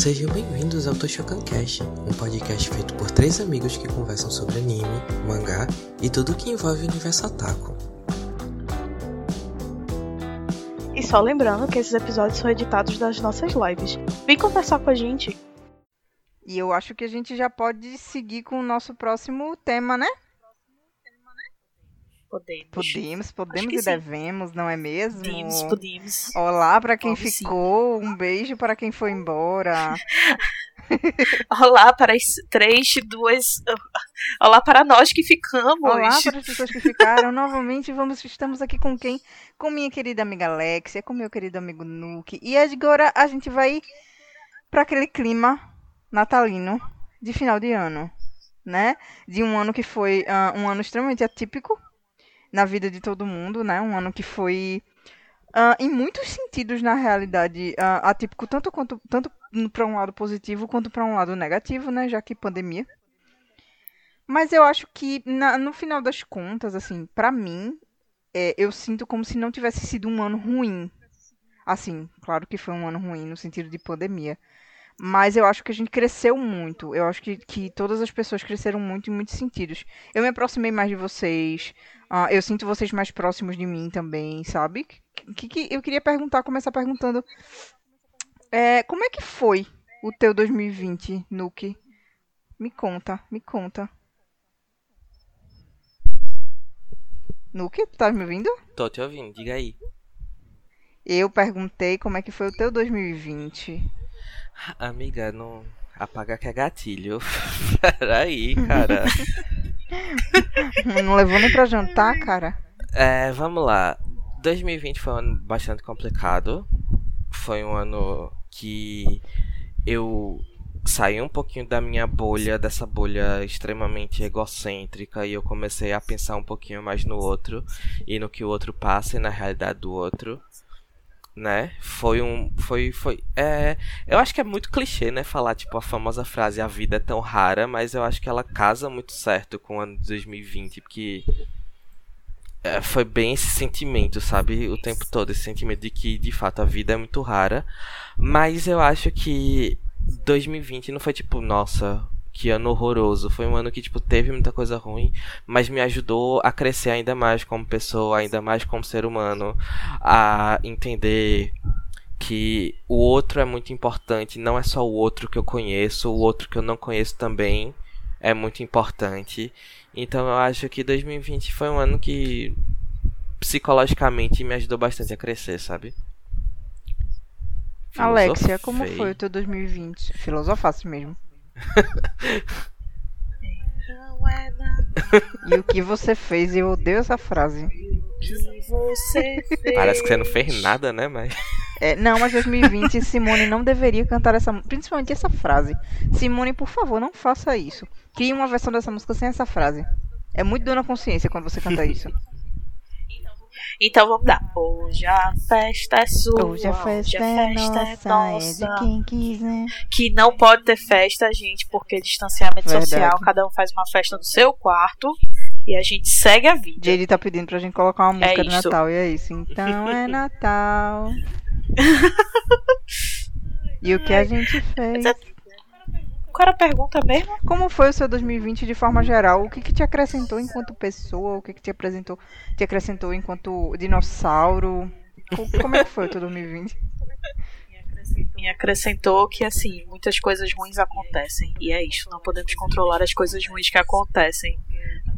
Sejam bem-vindos ao Toshokan Cast, um podcast feito por três amigos que conversam sobre anime, mangá e tudo que envolve o universo otaku. E só lembrando que esses episódios são editados das nossas lives. Vem conversar com a gente. E eu acho que a gente já pode seguir com o nosso próximo tema, né? Podemos. Podemos, podemos e sim. devemos, não é mesmo? Podemos, podemos. Olá para quem sim. ficou, um beijo para quem foi embora. Olá para as três, duas. Olá para nós que ficamos. Olá para as pessoas que ficaram. Novamente vamos, estamos aqui com quem? Com minha querida amiga Alexia, com meu querido amigo Nuke. E agora a gente vai para aquele clima natalino de final de ano, né? De um ano que foi ah, um ano extremamente atípico na vida de todo mundo, né? Um ano que foi ah, em muitos sentidos, na realidade, ah, atípico tanto quanto tanto para um lado positivo quanto para um lado negativo, né? Já que pandemia. Mas eu acho que na- no final das contas, assim, pra mim, é, eu sinto como se não tivesse sido um ano ruim. Assim, claro que foi um ano ruim no sentido de pandemia. Mas eu acho que a gente cresceu muito. Eu acho que, que todas as pessoas cresceram muito em muitos sentidos. Eu me aproximei mais de vocês. Ah, eu sinto vocês mais próximos de mim também, sabe? Que, que, eu queria perguntar, começar perguntando. é, como é que foi o teu 2020, Nuke? Me conta, me conta. Nuke, tu tá me ouvindo? Tô te ouvindo, diga aí. Eu perguntei como é que foi o teu 2020. Amiga, não apaga que é gatilho. Peraí, cara. Não levou nem pra jantar, cara? É, vamos lá. 2020 foi um ano bastante complicado. Foi um ano que eu saí um pouquinho da minha bolha, dessa bolha extremamente egocêntrica, e eu comecei a pensar um pouquinho mais no outro e no que o outro passa e na realidade do outro. Né? Foi um. Foi. Foi. É. Eu acho que é muito clichê, né? Falar, tipo, a famosa frase a vida é tão rara, mas eu acho que ela casa muito certo com o ano de 2020, porque é, foi bem esse sentimento, sabe? O tempo todo, esse sentimento de que de fato a vida é muito rara. Mas eu acho que 2020 não foi tipo, nossa, que ano horroroso. Foi um ano que, tipo, teve muita coisa ruim, mas me ajudou a crescer ainda mais como pessoa, ainda mais como ser humano, a entender que o outro é muito importante, não é só o outro que eu conheço, o outro que eu não conheço também é muito importante. Então eu acho que 2020 foi um ano que psicologicamente me ajudou bastante a crescer, sabe? Alexia, como Filosofei. foi o teu 2020? Filosofasse mesmo. E o que você fez? Eu odeio essa frase. que. Parece que você não fez nada, né? Mas. É, não, mas 2020 Simone não deveria cantar essa principalmente essa frase. Simone, por favor, não faça isso. Crie uma versão dessa música sem essa frase. É muito dor na consciência quando você canta isso. Então vamos lá. Hoje a festa é sua. Hoje a festa é nossa, é de quem quiser. Que não pode ter festa, gente, porque distanciamento Verdade. social, cada um faz uma festa no seu quarto e a gente segue a vida. JD tá pedindo pra gente colocar uma música de isso. Natal, e é isso. Então é Natal. E o que a gente fez? Qual era a pergunta mesmo? Como foi o seu 2020 de forma geral? O que, que te acrescentou enquanto pessoa? O que, que te apresentou, te acrescentou enquanto dinossauro? Co- Como é que foi o teu 2020? Me acrescentou que, assim, muitas coisas ruins acontecem. E é isso, não podemos controlar as coisas ruins que acontecem.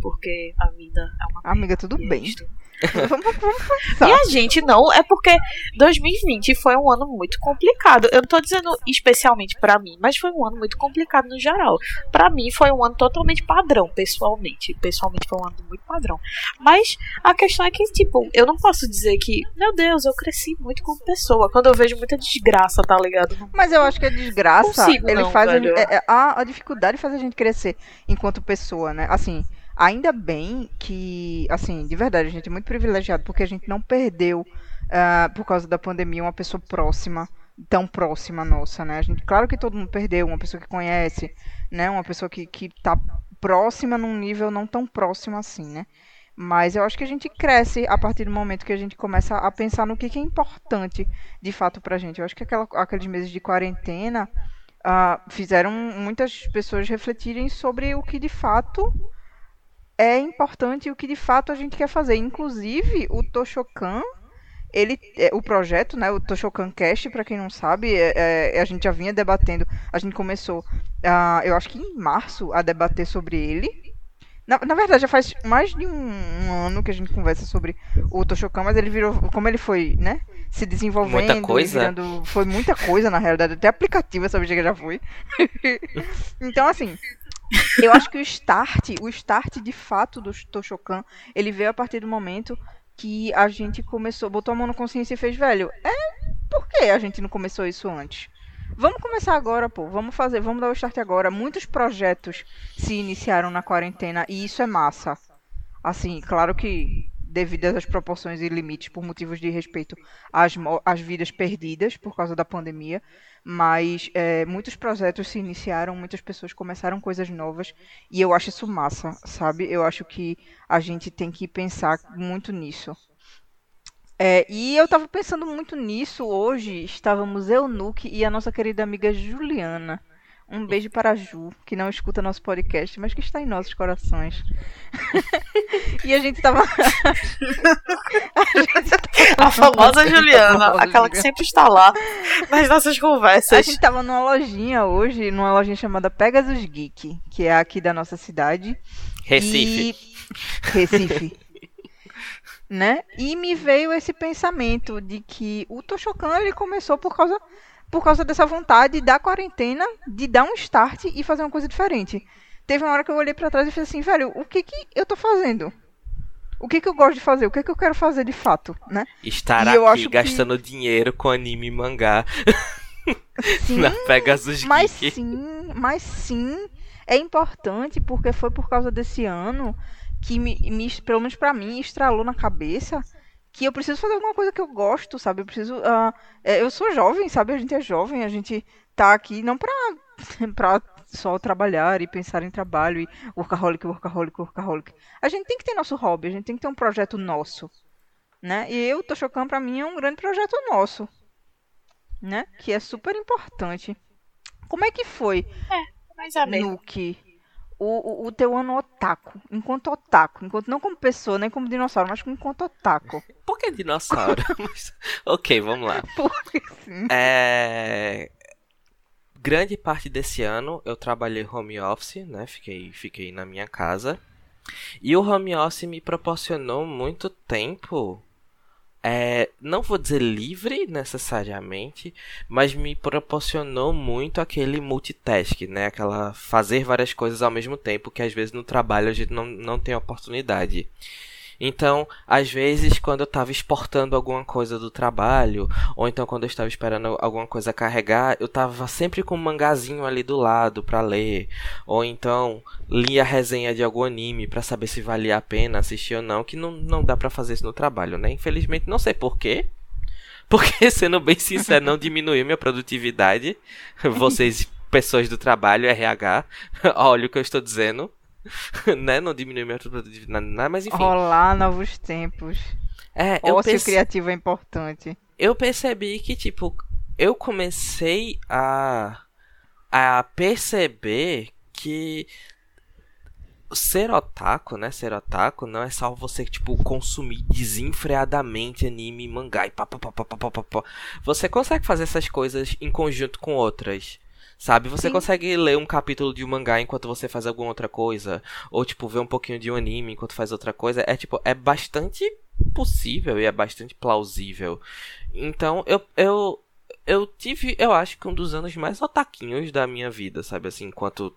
Porque a vida é uma. Amiga, tudo bem. isto. Vamos, vamos E a gente não, é porque 2020 foi um ano muito complicado. Eu não tô dizendo especialmente pra mim, mas foi um ano muito complicado no geral. Pra mim foi um ano totalmente padrão, pessoalmente. Pessoalmente foi um ano muito padrão. Mas a questão é que, tipo, eu não posso dizer que, meu Deus, eu cresci muito como pessoa. Quando eu vejo muita desgraça, tá ligado? Mas eu acho que a desgraça, Consigo ele não, faz a, é- é- a, a dificuldade faz a gente crescer enquanto pessoa, né? Assim, ainda bem que, assim, de verdade, a gente é muito privilegiado porque a gente não perdeu, ah, por causa da pandemia, uma pessoa próxima, tão próxima nossa, né? A gente, claro que todo mundo perdeu, uma pessoa que conhece, né? Uma pessoa que, que tá próxima num nível não tão próximo assim, né? Mas eu acho que a gente cresce a partir do momento que a gente começa a pensar no que, que é importante de fato pra gente. Eu acho que aquela- aqueles meses de quarentena ah, fizeram muitas pessoas refletirem sobre o que de fato é importante o que de fato a gente quer fazer. Inclusive, o Toshokan, ele, é, o projeto, né, o Toshokan Cast, para quem não sabe, é, é, a gente já vinha debatendo, a gente começou, ah, eu acho que em março, a debater sobre ele. Na, na verdade, já faz mais de um, um ano que a gente conversa sobre o Toshokan, mas ele virou, como ele foi, né, se desenvolvendo, Muita coisa. virando- foi muita coisa na realidade, até aplicativo essa bicha já foi. então, assim, eu acho que o start, o start de fato do Toshokan, ele veio a partir do momento que a gente começou, botou a mão na consciência e fez, velho, é, por que a gente não começou isso antes? Vamos começar agora, pô. Vamos fazer, vamos dar o start agora. Muitos projetos se iniciaram na quarentena e isso é massa. Assim, claro que devido às proporções e limites por motivos de respeito às, às vidas perdidas por causa da pandemia, mas é, muitos projetos se iniciaram, muitas pessoas começaram coisas novas e eu acho isso massa, sabe? Eu acho que a gente tem que pensar muito nisso. É, e eu tava pensando muito nisso hoje. Estávamos eu, Nuke e a nossa querida amiga Juliana. Um beijo para a Ju, que não escuta nosso podcast, mas que está em nossos corações. e a gente tava. a, gente tava- A famosa Juliana, A famosa aquela que sempre está lá nas nossas A conversas. gente tava numa lojinha hoje, numa lojinha chamada Pegasus Geek, que é aqui da nossa cidade. Recife. E... Recife. né? E me veio esse pensamento de que o Toshokan ele começou por causa por causa dessa vontade da quarentena de dar um start e fazer uma coisa diferente. Teve uma hora que eu olhei pra trás e falei assim, velho, o que que eu tô fazendo? O que que eu gosto de fazer? O que que eu quero fazer de fato, né? Estar E eu aqui acho que- gastando dinheiro com anime e mangá Sim, na Pegasus Mas sim, mas sim, é importante porque foi por causa desse ano que me, me- pelo menos pra mim, estralou na cabeça que eu preciso fazer alguma coisa que eu gosto, sabe? Eu preciso, é, eu sou jovem, sabe? A gente é jovem, a gente tá aqui não pra, pra só trabalhar e pensar em trabalho e workaholic, workaholic, workaholic. A gente tem que ter nosso hobby, a gente tem que ter um projeto nosso, né? E eu, tô chocando pra mim, é um grande projeto nosso, né? Que é super importante. Como é que foi, Mas é mesmo. Nuke, o, o, o teu ano otaku? Enquanto otaku, enquanto não como pessoa, nem como dinossauro, mas enquanto otaku. Por que dinossauro? Mas- ok, vamos lá. Porque sim. É... Grande parte desse ano eu trabalhei home office, né? Fiquei, fiquei na minha casa. E o home office me proporcionou muito tempo. É, não vou dizer livre necessariamente, mas me proporcionou muito aquele multitask, né? Aquela fazer várias coisas ao mesmo tempo, que às vezes no trabalho a gente não, não tem oportunidade. Então, às vezes, quando eu estava exportando alguma coisa do trabalho, ou então quando eu estava esperando alguma coisa carregar, eu estava sempre com um mangazinho ali do lado para ler, ou então lia a resenha de algum anime para saber se valia a pena assistir ou não, que não, não dá para fazer isso no trabalho, né? Infelizmente, não sei porquê. Porque, sendo bem sincero, não diminuiu minha produtividade. Vocês, pessoas do trabalho, RH, olha o que eu estou dizendo. né? Não diminuiu minha produtividade, nada, mas enfim. Rolar novos tempos. É, eu Ócio pense- criativo é importante. eu percebi que, tipo, eu comecei a, a perceber que ser otaku, né? Ser otaku não é só você, tipo, consumir desenfreadamente anime mangá e pá, pá, pá, pá, pá, pá, pá, pá. Você consegue fazer essas coisas em conjunto com outras. Sabe? Você Sim. consegue ler um capítulo de um mangá enquanto você faz alguma outra coisa. Ou, tipo, ver um pouquinho de um anime enquanto faz outra coisa. É, tipo, é bastante possível e é bastante plausível. Então, eu, eu, eu tive, eu acho que um dos anos mais otaquinhos da minha vida, sabe? Assim, enquanto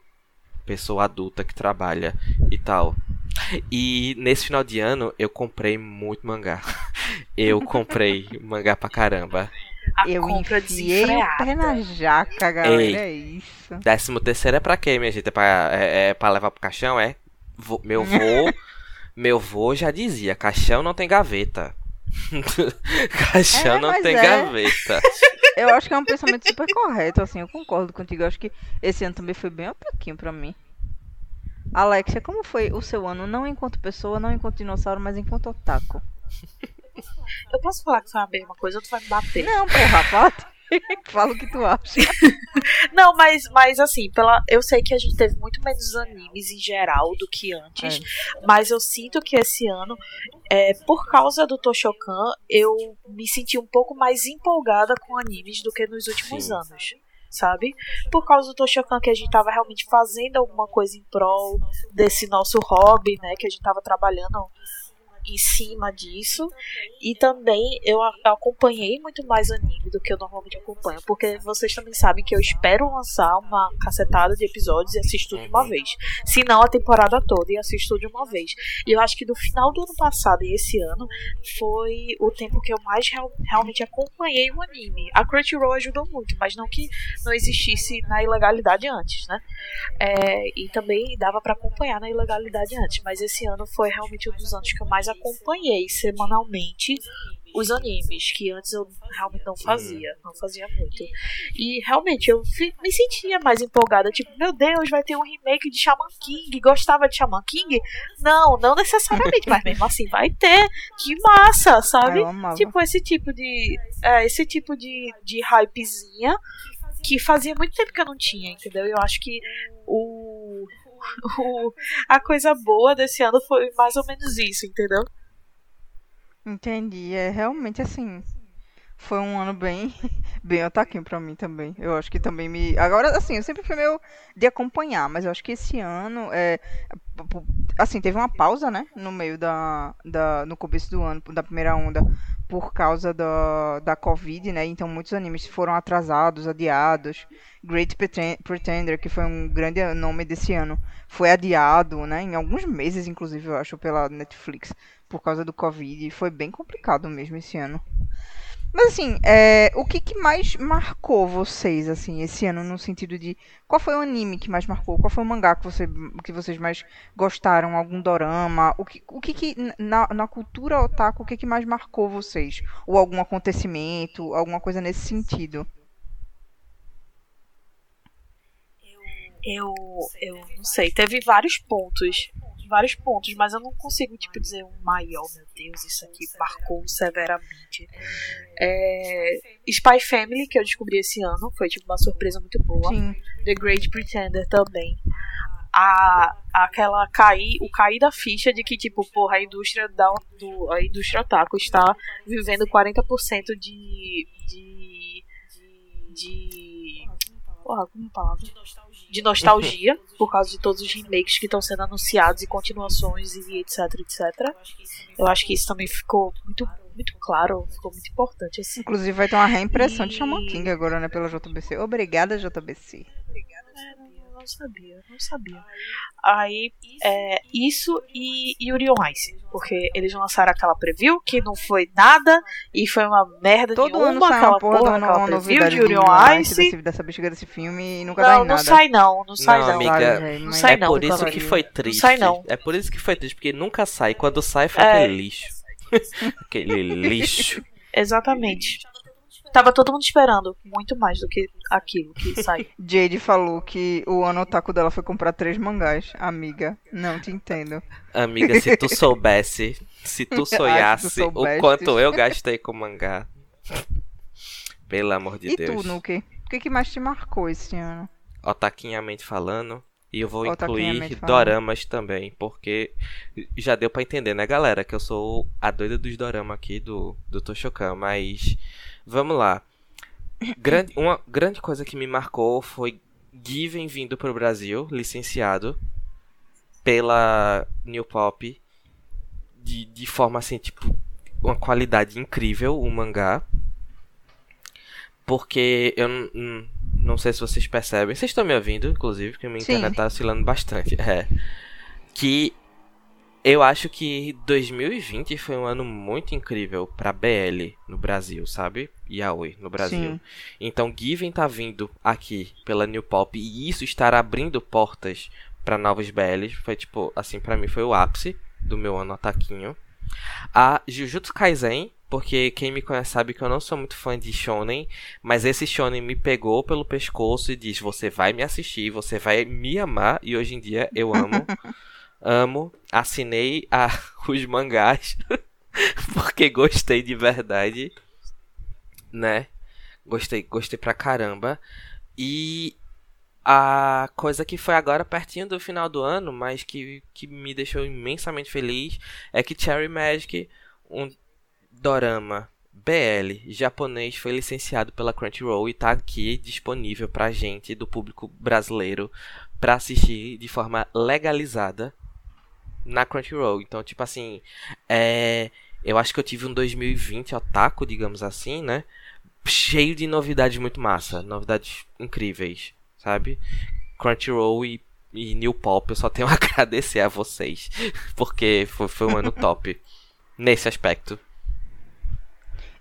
pessoa adulta que trabalha e tal. E nesse final de ano, eu comprei muito mangá. Eu comprei mangá pra caramba. A eu compra enfiei o pé na jaca, galera. Ei. É isso. Décimo terceiro é pra quê, minha gente? É pra, é, é pra levar pro caixão? É? Vô- meu vô. meu vô já dizia: caixão não tem gaveta. caixão É, não tem é. gaveta. Eu acho que é um pensamento super correto, assim, eu concordo contigo. Eu acho que esse ano também foi bem otaquinho pra mim. Alexia, como foi o seu ano, não enquanto pessoa, não enquanto dinossauro, mas enquanto otaku? Eu posso falar que foi a mesma coisa ou tu vai me bater? Não, porra, fala. Fala o que tu acha. Não, mas, mas assim, pela, eu sei que a gente teve muito menos animes em geral do que antes, mas eu sinto que esse ano, é, por causa do Toshokan, eu me senti um pouco mais empolgada com animes do que nos últimos Sim. anos. Sabe? Por causa do Toshokan que a gente tava realmente fazendo alguma coisa em prol desse nosso hobby, né? Que a gente tava trabalhando em cima disso. E também eu acompanhei muito mais anime do que eu normalmente acompanho. Porque vocês também sabem que eu espero lançar uma cacetada de episódios e assisto de uma vez. Se não, a temporada toda e assisto de uma vez. E eu acho que do final do ano passado e esse ano foi o tempo que eu mais real- realmente acompanhei o anime. A Crunchyroll ajudou muito, mas não que não existisse na ilegalidade antes, né? É, e também dava pra acompanhar na ilegalidade antes, mas esse ano foi realmente um dos anos que eu mais acompanhei semanalmente os animes, que antes eu realmente não fazia, não fazia muito. E realmente eu me sentia mais empolgada, tipo, meu Deus, vai ter um remake de Shaman King, gostava de Shaman King? Não, não necessariamente, mas mesmo assim vai ter, que massa, sabe? Tipo, esse tipo de. É, esse tipo de, de hypezinha que fazia muito tempo que eu não tinha, entendeu? Eu acho que o, o. A coisa boa desse ano foi mais ou menos isso, entendeu? Entendi. É realmente assim. Foi um ano bem, bem otaquinho pra mim também. Eu acho que também me. Agora, assim, eu sempre fui meio de acompanhar, mas eu acho que esse ano é. Assim, teve uma pausa, né? No meio da. da no começo do ano, da primeira onda, por causa da, da Covid, né? Então muitos animes foram atrasados, adiados. Great Preten- Pretender, que foi um grande nome desse ano, foi adiado, né? Em alguns meses, inclusive, eu acho, pela Netflix por causa do Covid. e Foi bem complicado mesmo esse ano. Mas assim, é, o que, que mais marcou vocês, assim, esse ano, no sentido de. Qual foi o anime que mais marcou? Qual foi o mangá que, você, que vocês mais gostaram? Algum dorama? O que, o que, que na, na cultura otaku, o que, que mais marcou vocês? Ou algum acontecimento, alguma coisa nesse sentido? Eu, eu não sei, teve vários pontos. Vários pontos, mas eu não consigo, tipo, dizer um maior, meu Deus, isso aqui marcou severamente. É, Spy Family, que eu descobri esse ano, foi tipo uma surpresa muito boa. Sim. The Great Pretender também. A, aquela cair, o cair da ficha de que, tipo, porra, a indústria da, do, a indústria otaku está vivendo 40% de. de. de. Porra, como é palavra? De nostalgia, por causa de todos os remakes que estão sendo anunciados e continuações e etc, etc. Eu acho que isso também ficou muito, muito claro, ficou muito importante, assim. Inclusive vai ter uma reimpressão de E- Shaman King agora, né, pela JBC. Obrigada, JBC. Eu não sabia, não sabia. Aí, é, isso e Yuri on Ice. Porque eles lançaram aquela preview que não foi nada e foi uma merda Todo nenhuma, ano sai aquela porra, de uma, aquela preview de Yuri on Ice. desse, dessa bexiga desse filme e nunca dá Não, em não nada. sai não, não sai Não, não. amiga, Não sai é não, por isso que foi triste. sai não. É por isso que foi triste, porque nunca sai. Quando sai, foi É. aquele lixo. aquele lixo. Exatamente. Tava todo mundo esperando muito mais do que aquilo que saiu. Jade falou que o ano otaku dela foi comprar três mangás. Amiga, não te entendo. Amiga, se tu soubesse, se tu sonhasse o soubestes. quanto eu gastei com mangá. Pelo amor de e Deus. tu, Nuke? O que, que mais te marcou esse ano? Otaquinhamente falando. E eu vou incluir doramas também, porque já deu pra entender, né, galera, que eu sou a doida dos doramas aqui do, do Toshokan, mas vamos lá. Grande, uma grande coisa que me marcou foi Given vindo pro Brasil, licenciado pela New Pop, de, de forma assim, tipo, uma qualidade incrível, o mangá. Porque eu não sei se vocês percebem. Vocês estão me ouvindo, inclusive, porque minha Sim. internet tá oscilando bastante. É. Que eu acho que 2020 foi um ano muito incrível pra BL no Brasil, sabe? Yaoi no Brasil. Sim. Então, Given tá vindo aqui pela New Pop e isso estar abrindo portas pra novos BLs. Foi tipo, assim, pra mim foi o ápice do meu ano ataquinho. A Jujutsu Kaisen, porque quem me conhece sabe que eu não sou muito fã de shonen, mas esse shonen me pegou pelo pescoço e diz: "Você vai me assistir, você vai me amar" e hoje em dia eu amo. amo, assinei a, os mangás porque gostei de verdade, né? Gostei, gostei pra caramba. E a coisa que foi agora pertinho do final do ano, mas que, que me deixou imensamente feliz, é que Cherry Magic, um dorama BL japonês, foi licenciado pela Crunchyroll e tá aqui disponível pra gente do público brasileiro para assistir de forma legalizada na Crunchyroll. Então, tipo assim, é, eu acho que eu tive um 2020 otaku, digamos assim, né? Cheio de novidades muito massa, novidades incríveis, sabe? Crunchyroll e, e New Pop, eu só tenho a agradecer a vocês, porque foi, foi um ano top nesse aspecto.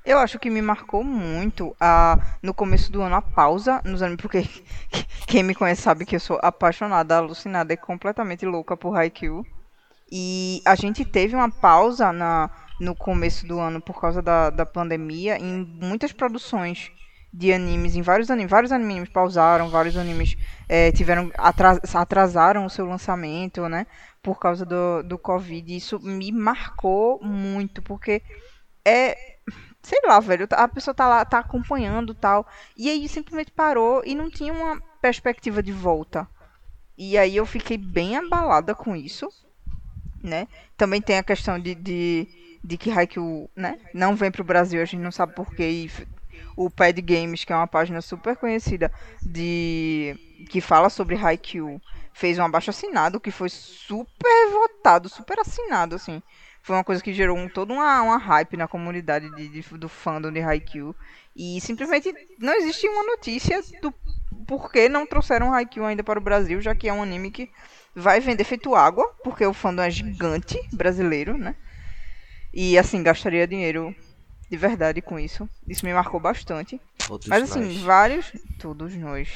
Eu acho que me marcou muito a, no começo do ano a pausa nos animes, porque quem me conhece sabe que eu sou apaixonada, alucinada e completamente louca por Haikyuu. E a gente teve uma pausa na, no começo do ano por causa da, da pandemia em muitas produções de animes, em vários animes, vários animes pausaram, vários animes é, tiveram atras, atrasaram o seu lançamento, né, por causa do, do Covid. Isso me marcou muito, porque é, sei lá, velho, a pessoa tá lá, tá acompanhando tal, e aí simplesmente parou e não tinha uma perspectiva de volta. E aí eu fiquei bem abalada com isso, né? Também tem a questão de, de, de que Haikyuu, né, não vem pro Brasil, a gente não sabe porquê, e o Pad Games, que é uma página super conhecida de que fala sobre Haikyuu, fez um abaixo assinado que foi super votado, super assinado, assim. Foi uma coisa que gerou um, toda uma, uma hype na comunidade de, de, do fandom de Haikyuu. E simplesmente não existe uma notícia do porquê não trouxeram Haikyuu ainda para o Brasil, já que é um anime que vai vender feito água, porque o fandom é gigante brasileiro, né? E assim, gastaria dinheiro de verdade com isso. Isso me marcou bastante. Todos Mas assim, nós. vários. Todos nós.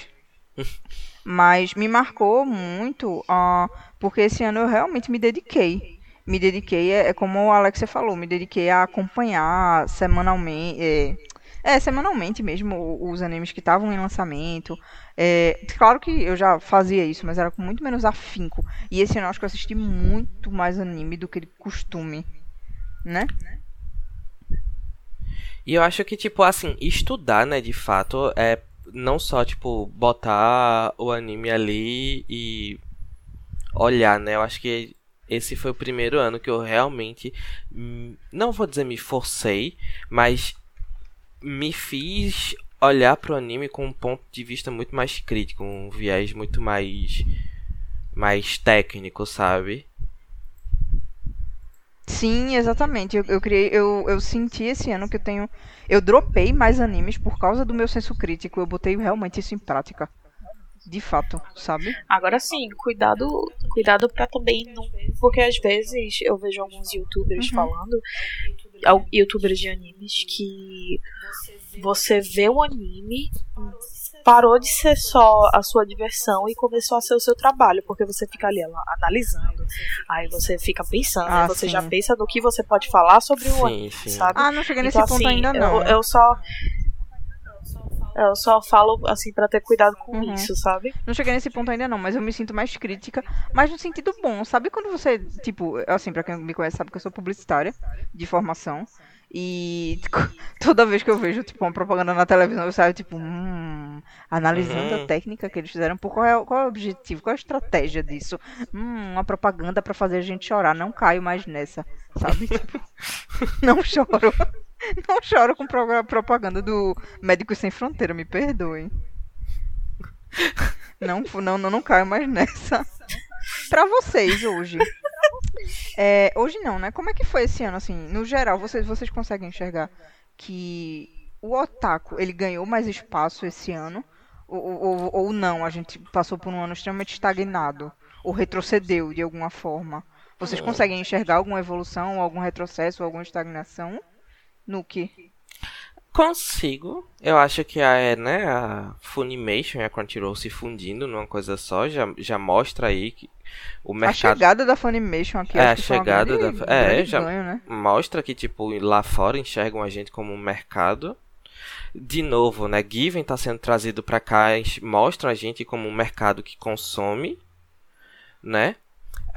Mas me marcou muito, uh, porque esse ano eu realmente me dediquei. Me dediquei, é, é como o Alexia falou, me dediquei a acompanhar semanalmente. É, é, semanalmente mesmo, os animes que estavam em lançamento. É, claro que eu já fazia isso, mas era com muito menos afinco. E esse ano eu acho que eu assisti muito mais anime do que de costume. Né? E eu acho que, tipo, assim, estudar, né, de fato, é não só, tipo, botar o anime ali e olhar, né? Eu acho que esse foi o primeiro ano que eu realmente, hum, não vou dizer me forcei, mas me fiz olhar pro anime com um ponto de vista muito mais crítico, um viés muito mais mais técnico, sabe? Sim, exatamente. Eu, eu criei, eu, eu senti esse ano que eu tenho. Eu dropei mais animes por causa do meu senso crítico. Eu botei realmente isso em prática. De fato, sabe? Agora sim, cuidado, cuidado para também não, porque às vezes eu vejo alguns youtubers Uhum. falando, al- youtubers de animes que você vê o anime, parou de ser só a sua diversão e começou a ser o seu trabalho, porque você fica ali ela, analisando, aí você fica pensando, Ah, você sim. já pensa no que você pode falar sobre o Sim, anime, sim. sabe? Ah, não cheguei nesse Então, ponto assim, ainda não. Eu, eu só. Eu só falo assim pra ter cuidado com Uhum. isso, sabe? Não cheguei nesse ponto ainda não, mas eu me sinto mais crítica, mas no sentido bom. Sabe quando você, tipo, assim, pra quem me conhece sabe que eu sou publicitária de formação. E toda vez que eu vejo, tipo, uma propaganda na televisão, eu saio, tipo, hum, analisando Uhum. a técnica que eles fizeram, por qual é, qual é o objetivo, qual é a estratégia disso? Hum, uma propaganda pra fazer a gente chorar, não caio mais nessa, sabe? Tipo, não choro. Não choro com pro- propaganda do Médicos Sem Fronteira, me perdoem. Não, não, não, não caio mais nessa. Pra vocês hoje. É, hoje não, né? Como é que foi esse ano, assim? No geral, vocês, vocês conseguem enxergar que o otaku, ele ganhou mais espaço esse ano? Ou, ou, ou não? A gente passou por um ano extremamente estagnado? Ou retrocedeu de alguma forma? Vocês conseguem enxergar alguma evolução, algum retrocesso, alguma estagnação? Nuke. Consigo. Eu acho que a, né, a Funimation e a Crunchyroll se fundindo numa coisa só já, já mostra aí que o A mercado chegada da Funimation aqui, É, a chegada grande- da- é, já- ganho, né? mostra que tipo lá fora enxergam a gente como um mercado. De novo, né, Given tá sendo trazido pra cá, mostra a gente como um mercado que consome, né?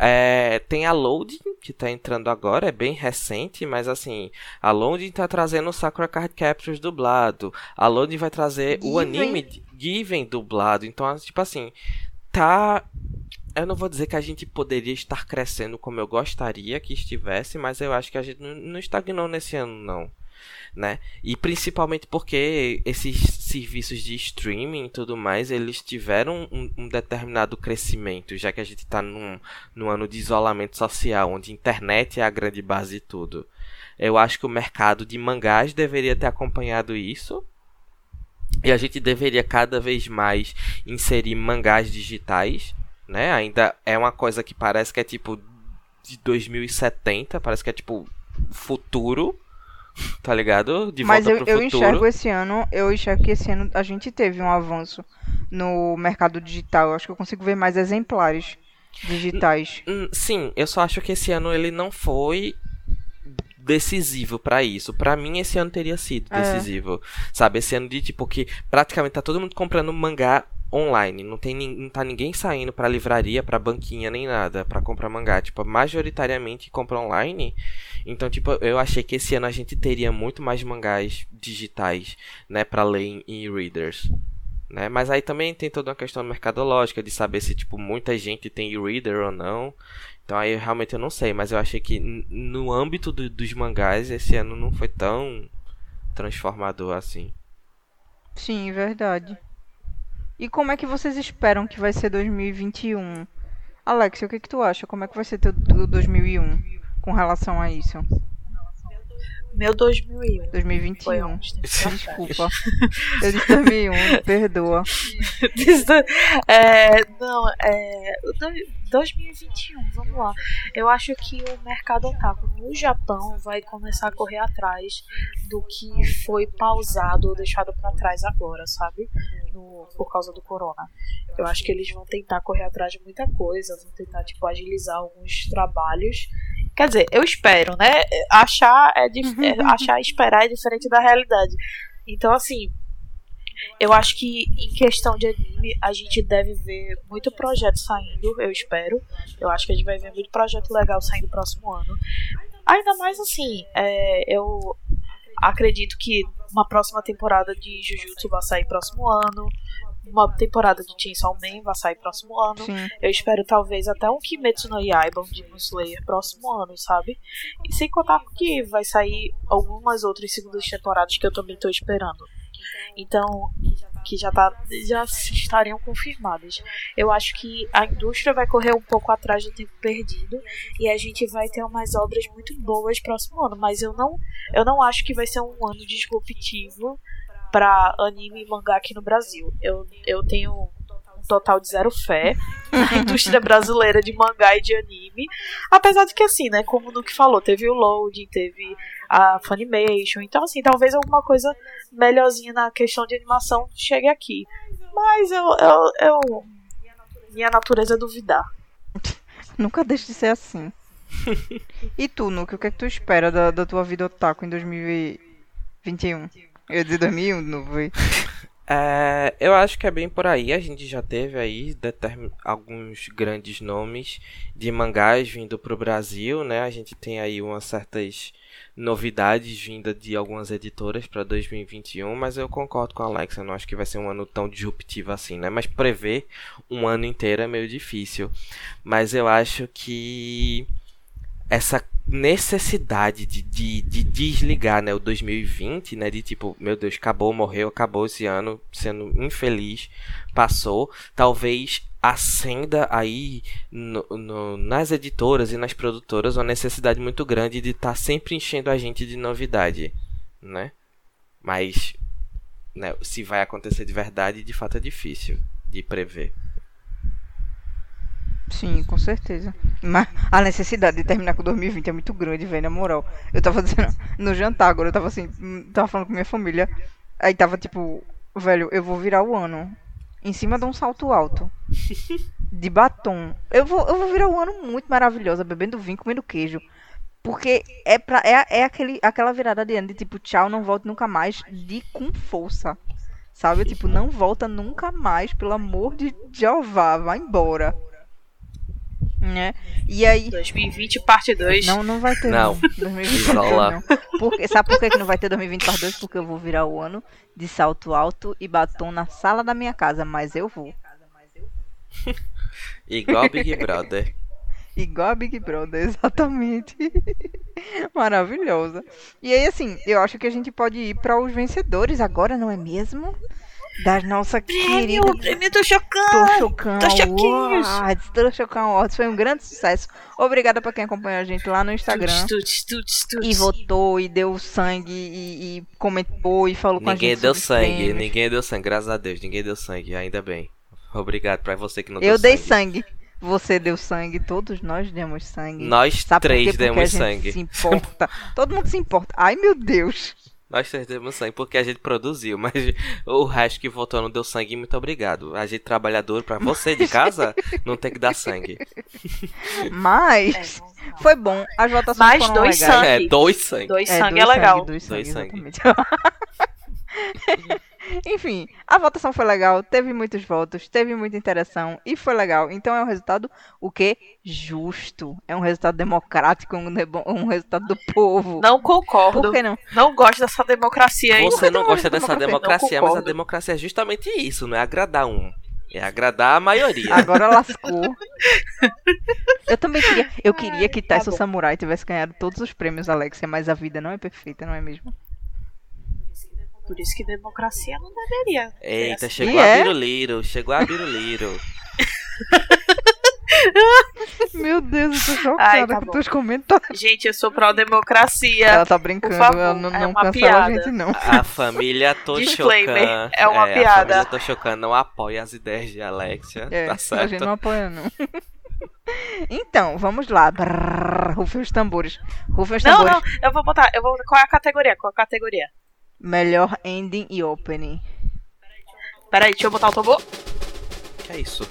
É, tem a Loading, que tá entrando agora, é bem recente, mas assim, a Loading tá trazendo o Sakura Card Captors dublado. A Loading vai trazer o anime Given dublado. Então, tipo assim, tá. Eu não vou dizer que a gente poderia estar crescendo como eu gostaria que estivesse, mas eu acho que a gente não estagnou nesse ano, não né? E principalmente porque esses serviços de streaming e tudo mais, eles tiveram um, um determinado crescimento, já que a gente está num, num ano de isolamento social, onde a internet é a grande base de tudo. Eu acho que o mercado de mangás deveria ter acompanhado isso. E a gente deveria cada vez mais inserir mangás digitais, né? Ainda é uma coisa que parece que é tipo de 2070, parece que é tipo futuro, tá ligado? De Mas eu, eu enxergo esse ano, eu enxergo que esse ano a gente teve um avanço no mercado digital. Eu acho que eu consigo ver mais exemplares digitais. Sim, eu só acho que esse ano ele não foi decisivo para isso. Para mim esse ano teria sido é. decisivo. É. Sabe, esse ano de tipo que praticamente tá todo mundo comprando mangá online. Não tem não tá ninguém saindo para livraria, para banquinha nem nada para comprar mangá, tipo, majoritariamente compra online. Então, tipo, eu achei que esse ano a gente teria muito mais mangás digitais, né, para ler em e-readers. Né? Mas aí também tem toda uma questão mercadológica de saber se tipo muita gente tem e-reader ou não. Então aí realmente eu não sei, mas eu achei que no âmbito do, dos mangás esse ano não foi tão transformador assim. Sim, verdade. E como é que vocês esperam que vai ser 2021? Alex, o que, que tu acha? Como é que vai ser teu 2001 com relação a isso? Meu 2001. 2021. Foi ontem. Desculpa. Eu disse 2001, perdoa. é, não, é. 2021, vamos lá. Eu acho que o mercado otaku no Japão vai começar a correr atrás do que foi pausado ou deixado para trás agora, sabe? No, por causa do corona. Eu acho que eles vão tentar correr atrás de muita coisa, vão tentar tipo agilizar alguns trabalhos. Quer dizer, eu espero, né? Achar é, é achar esperar é diferente da realidade. Então assim, eu acho que em questão de anime a gente deve ver muito projeto saindo, eu espero. Eu acho que a gente vai ver muito projeto legal saindo no próximo ano. Ainda mais assim, é, eu acredito que uma próxima temporada de Jujutsu vai sair próximo ano. Uma temporada de Chainsaw Man vai sair próximo ano. Sim. Eu espero talvez até um Kimetsu no Yaiba, um Demon Slayer próximo ano, sabe? E sem contar que vai sair algumas outras segundas temporadas que eu também tô esperando. Então, que já, tá, já estariam confirmadas. Eu acho que a indústria vai correr um pouco atrás do tempo perdido e a gente vai ter umas obras muito boas próximo ano, mas eu não, eu não acho que vai ser um ano disruptivo para anime e mangá aqui no Brasil. Eu, eu tenho total de zero fé na indústria brasileira de mangá e de anime. Apesar de que, assim, né, como o Nuke falou, teve o Loading, teve a Funimation. Então, assim, talvez alguma coisa melhorzinha na questão de animação chegue aqui. Mas eu. eu, eu minha natureza é duvidar. Nunca deixe de ser assim. e tu, Nuke, o que é que tu espera da, da tua vida otaku em 2021? Eu ia dizer 2001, não foi? É, eu acho que é bem por aí. A gente já teve aí alguns grandes nomes de mangás vindo para o Brasil, né? A gente tem aí umas certas novidades vindas de algumas editoras para 2021, mas eu concordo com a Alex, eu não acho que vai ser um ano tão disruptivo assim, né? Mas prever um ano inteiro é meio difícil. Mas eu acho que essa necessidade de, de, de, desligar né, o 2020, né, de tipo, meu Deus, acabou, morreu, acabou esse ano, sendo infeliz, passou, talvez acenda aí no, no, nas editoras e nas produtoras uma necessidade muito grande de estar tá sempre enchendo a gente de novidade, né? Mas né, se vai acontecer de verdade, de fato é difícil de prever. Sim, com certeza. Mas a necessidade de terminar com 2020 é muito grande, velho, na moral. Eu tava dizendo no jantar agora, eu tava assim, tava falando com minha família. Aí tava tipo, velho, eu vou virar o ano em cima de um salto alto. De batom. Eu vou, eu vou virar o ano muito maravilhosa, bebendo vinho, comendo queijo. Porque é, pra, é, é aquele, aquela virada de ano de tipo, tchau, não volto nunca mais, de com força. Sabe? Tipo, não volta nunca mais, pelo amor de Jeová, vai embora. Né? E aí 2020 parte 2. não não vai ter Não. 2020 Isola. não. Porque, sabe por que que não vai ter 2020 parte 2? Porque eu vou virar o ano de salto alto e batom na sala da minha casa, mas eu vou. Igual Big Brother. Igual a Big Brother, exatamente. Maravilhosa. E aí, assim, eu acho que a gente pode ir para os vencedores agora, não é mesmo? Da nossa querida Prêmio, prêmio do Chocão. Tochocan Tochoquinhos. Awards. Tochocan Awards foi um grande sucesso. Obrigada pra quem acompanhou a gente lá no Instagram. Tuts, tuts, tuts. E votou, e deu sangue, e, e comentou, e falou com a Ninguém gente deu sobre os sangue, prêmios. ninguém deu sangue, graças a Deus, ninguém deu sangue, ainda bem. Obrigado pra você que não Eu deu dei sangue. sangue. Você deu sangue. Todos nós demos sangue. Nós Sabe por três quê? Porque a demos gente sangue. se importa. Todo mundo se importa. Ai, meu Deus. Nós três demos sangue porque a gente produziu, mas o resto que votou não deu sangue, muito obrigado. A gente trabalhador pra você de casa não tem que dar sangue. Mas É, foi bom. As votações Mais foram dois legais. Sangue. É, dois sangue. Dois É, sangue dois é legal. dois Dois sangue, sangue. Enfim, a votação foi legal, teve muitos votos, teve muita interação e foi legal. Então é um resultado o que justo, é um resultado democrático, um, um resultado do povo. Não concordo. Por que não? Não gosto dessa democracia aí. Você não gosta dessa democracia, Não mas a democracia é justamente isso, não é agradar um. É agradar a maioria. Agora lascou. Eu também queria, eu queria que tá Tyson bom. Samurai tivesse ganhado todos os prêmios, Alexia, mas a vida não é perfeita, não é mesmo? Por isso que democracia não deveria. Eita, ser chegou E a é? Biruliro, chegou a Biruliro. Meu Deus, eu tô chocada Ai, tá com bom. teus comentários. assim. Gente, eu sou pró-democracia. Ela tá brincando, favor, ela não, é não uma cancela a piada. gente, não. A família Toshokan. é uma A piada. família Toshokan não apoia as ideias de Alexia. É, tá a certo? gente não apoia, não. então, vamos lá. Rufem os tambores. Rufem os Não, tambores. não, eu vou botar. Eu vou, qual é a categoria? Qual é a categoria? Melhor ending e opening. Peraí, deixa eu botar o tambor. Que é isso?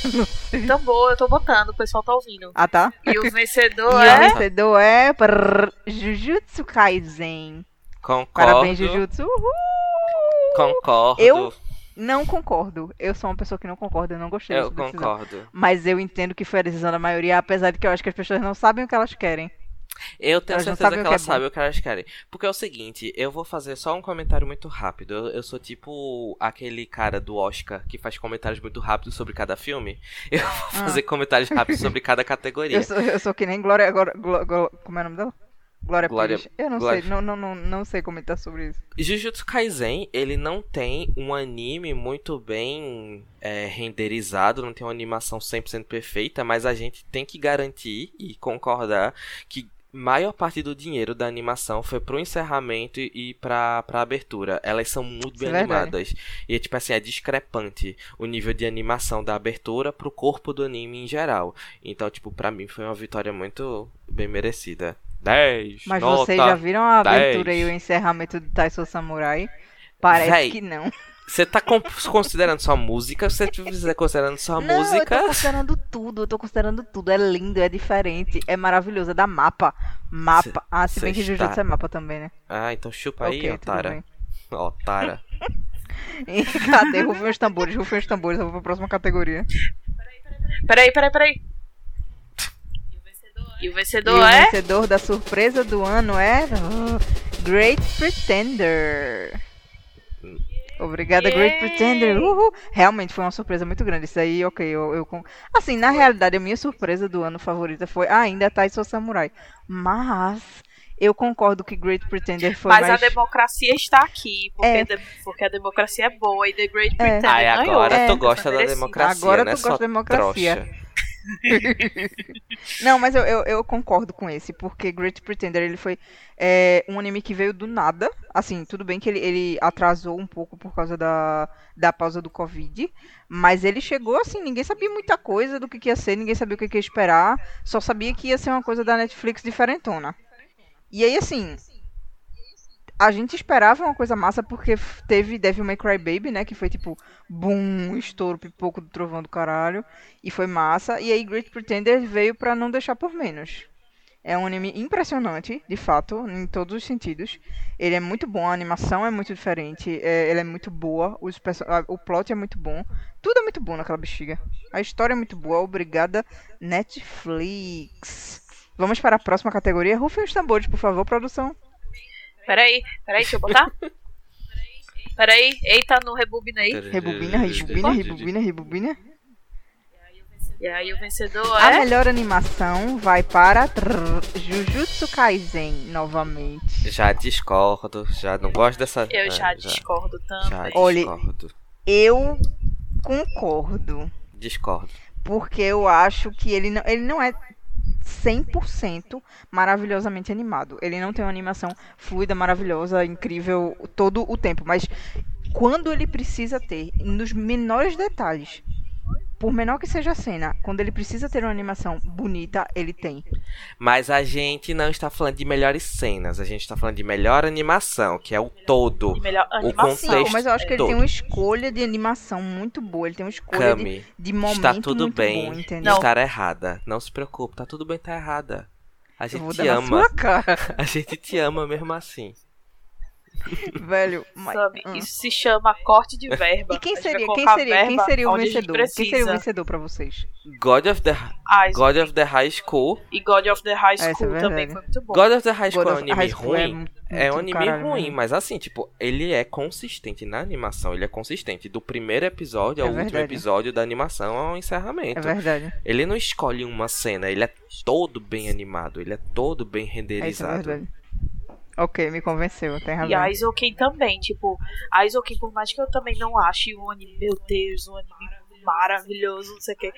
Tambor, eu tô botando, o pessoal tá ouvindo. Ah, tá? E o vencedor E o é. vencedor é brrr, Jujutsu Kaisen. Concordo. Parabéns, Jujutsu. Uhul! Concordo. Eu não concordo. Eu sou uma pessoa que não concorda, eu não gostei Eu dessa decisão. concordo. Mas eu entendo que foi a decisão da maioria, apesar de que eu acho que as pessoas não sabem o que elas querem. Eu tenho Elas certeza que que elas é bom. sabem o que elas querem. Porque é o seguinte, eu vou fazer só um comentário muito rápido. Eu, eu sou tipo aquele cara do Oscar que faz comentários muito rápidos sobre cada filme. Eu vou Ah. fazer comentários rápidos sobre cada categoria. Eu sou, eu sou que nem Glória- Glória- como é o nome dela? Glória, Glória- Pires. Eu não Glória- sei, não, não, não, não sei comentar sobre isso. Jujutsu Kaisen, ele não tem um anime muito bem é, renderizado, não tem uma animação 100% perfeita, mas a gente tem que garantir e concordar que maior parte do dinheiro da animação foi pro encerramento e pra, pra abertura. Elas são muito bem é verdade. animadas. E, tipo assim, é discrepante o nível de animação da abertura pro corpo do anime em geral. Então, tipo, pra mim foi uma vitória muito bem merecida. 10, Mas nota vocês já viram a abertura 10. e o encerramento de Taiso Samurai? Parece Véi, que não. Você tá considerando só música? Se você estiver considerando só não, eu música. tô considerando tudo, eu tô considerando tudo. É lindo, é diferente, é maravilhoso, é da mapa. Mapa. Cê- ah, se bem que Jujutsu está- é mapa também, né? Ah, então chupa aí, ok, tudo Otara. bem. Otara. E Cadê? Rufem os tambores, rufem os tambores, eu vou pra próxima categoria. Peraí, peraí, peraí. E o E vencedor o é. vencedor da surpresa do ano é. oh, Great Pretender. Obrigada, Great Yay! Pretender. Uhul. Realmente foi uma surpresa muito grande. Isso aí, ok. Eu, eu Assim, na realidade, a minha surpresa do ano favorita foi ainda Taiso Samurai. Mas eu concordo que Great Pretender foi Mas mais. a democracia está aqui, porque, É. de- porque a democracia é boa e The Great É. Pretender Ai, ganhou. agora É, tu gosta da democracia, Agora né? tu gosta da democracia. trouxa. Não, mas eu, eu, eu concordo com esse, porque Great Pretender ele foi é, um anime que veio do nada. Assim, tudo bem que ele, ele atrasou um pouco por causa da, da pausa do Covid, mas ele chegou assim, ninguém sabia muita coisa do que, que ia ser, ninguém sabia o que, que ia esperar, só sabia que ia ser uma coisa da Netflix diferentona. E aí, assim, a gente esperava uma coisa massa porque teve Devil May Cry Baby, né? Que foi tipo, boom, estouro, pipoco do trovão do caralho. E foi massa. E aí Great Pretender veio pra não deixar por menos. É um anime impressionante, de fato, em todos os sentidos. Ele é muito bom, a animação é muito diferente, é, ela é muito boa, os o plot é muito bom. Tudo é muito bom naquela bexiga. A história é muito boa, obrigada Netflix. Vamos para a próxima categoria. Rufem os tambores, por favor, produção. Peraí, peraí, deixa eu botar. Peraí, eita, não rebobina aí. Rebobina, rebobina, rebobina, rebobina. E aí o vencedor A é. melhor animação vai para Jujutsu Kaisen, novamente. Já discordo, já não gosto dessa. Eu é, já discordo já também. Olha- discordo. Eu concordo. Discordo. Porque eu acho que ele não, ele não é 100% maravilhosamente animado. Ele não tem uma animação fluida, maravilhosa, incrível todo o tempo. Mas quando ele precisa ter, nos menores detalhes, por menor que seja a cena, quando ele precisa ter uma animação bonita, ele tem. Mas a gente não está falando de melhores cenas, a gente está falando de melhor animação, que é o todo. Melhor O animação. contexto Sim, mas eu acho que ele todo. tem uma escolha de animação muito boa. Ele tem uma escolha de, Cami, de momento está tudo muito bem bom, entendeu? estar errada. Não se preocupe, tá tudo bem estar errada. A Eu vou gente dar te na ama. sua cara, A gente te ama mesmo assim. velho. Mas, Sabe? Hum. Isso se chama corte de verba. E quem seria, quem seria, quem seria o vencedor? Quem seria o vencedor pra vocês? God of the, Ai, God of the High School. E God of the High é School também verdade. foi muito bom. God of the High School God é um anime é ruim. muito É um anime caralho ruim, mesmo. mas assim, tipo, ele é consistente na animação, ele é consistente. Do primeiro episódio É ao último verdade. episódio da animação ao É encerramento. verdade. Ele não escolhe uma cena, ele é todo bem animado, ele é todo bem É isso, é renderizado. verdade. Ok, me convenceu, tem E razão. a Isoken também, tipo, a Isoken, por mais que eu também não ache um anime, meu Deus, um anime maravilhoso, não sei o que.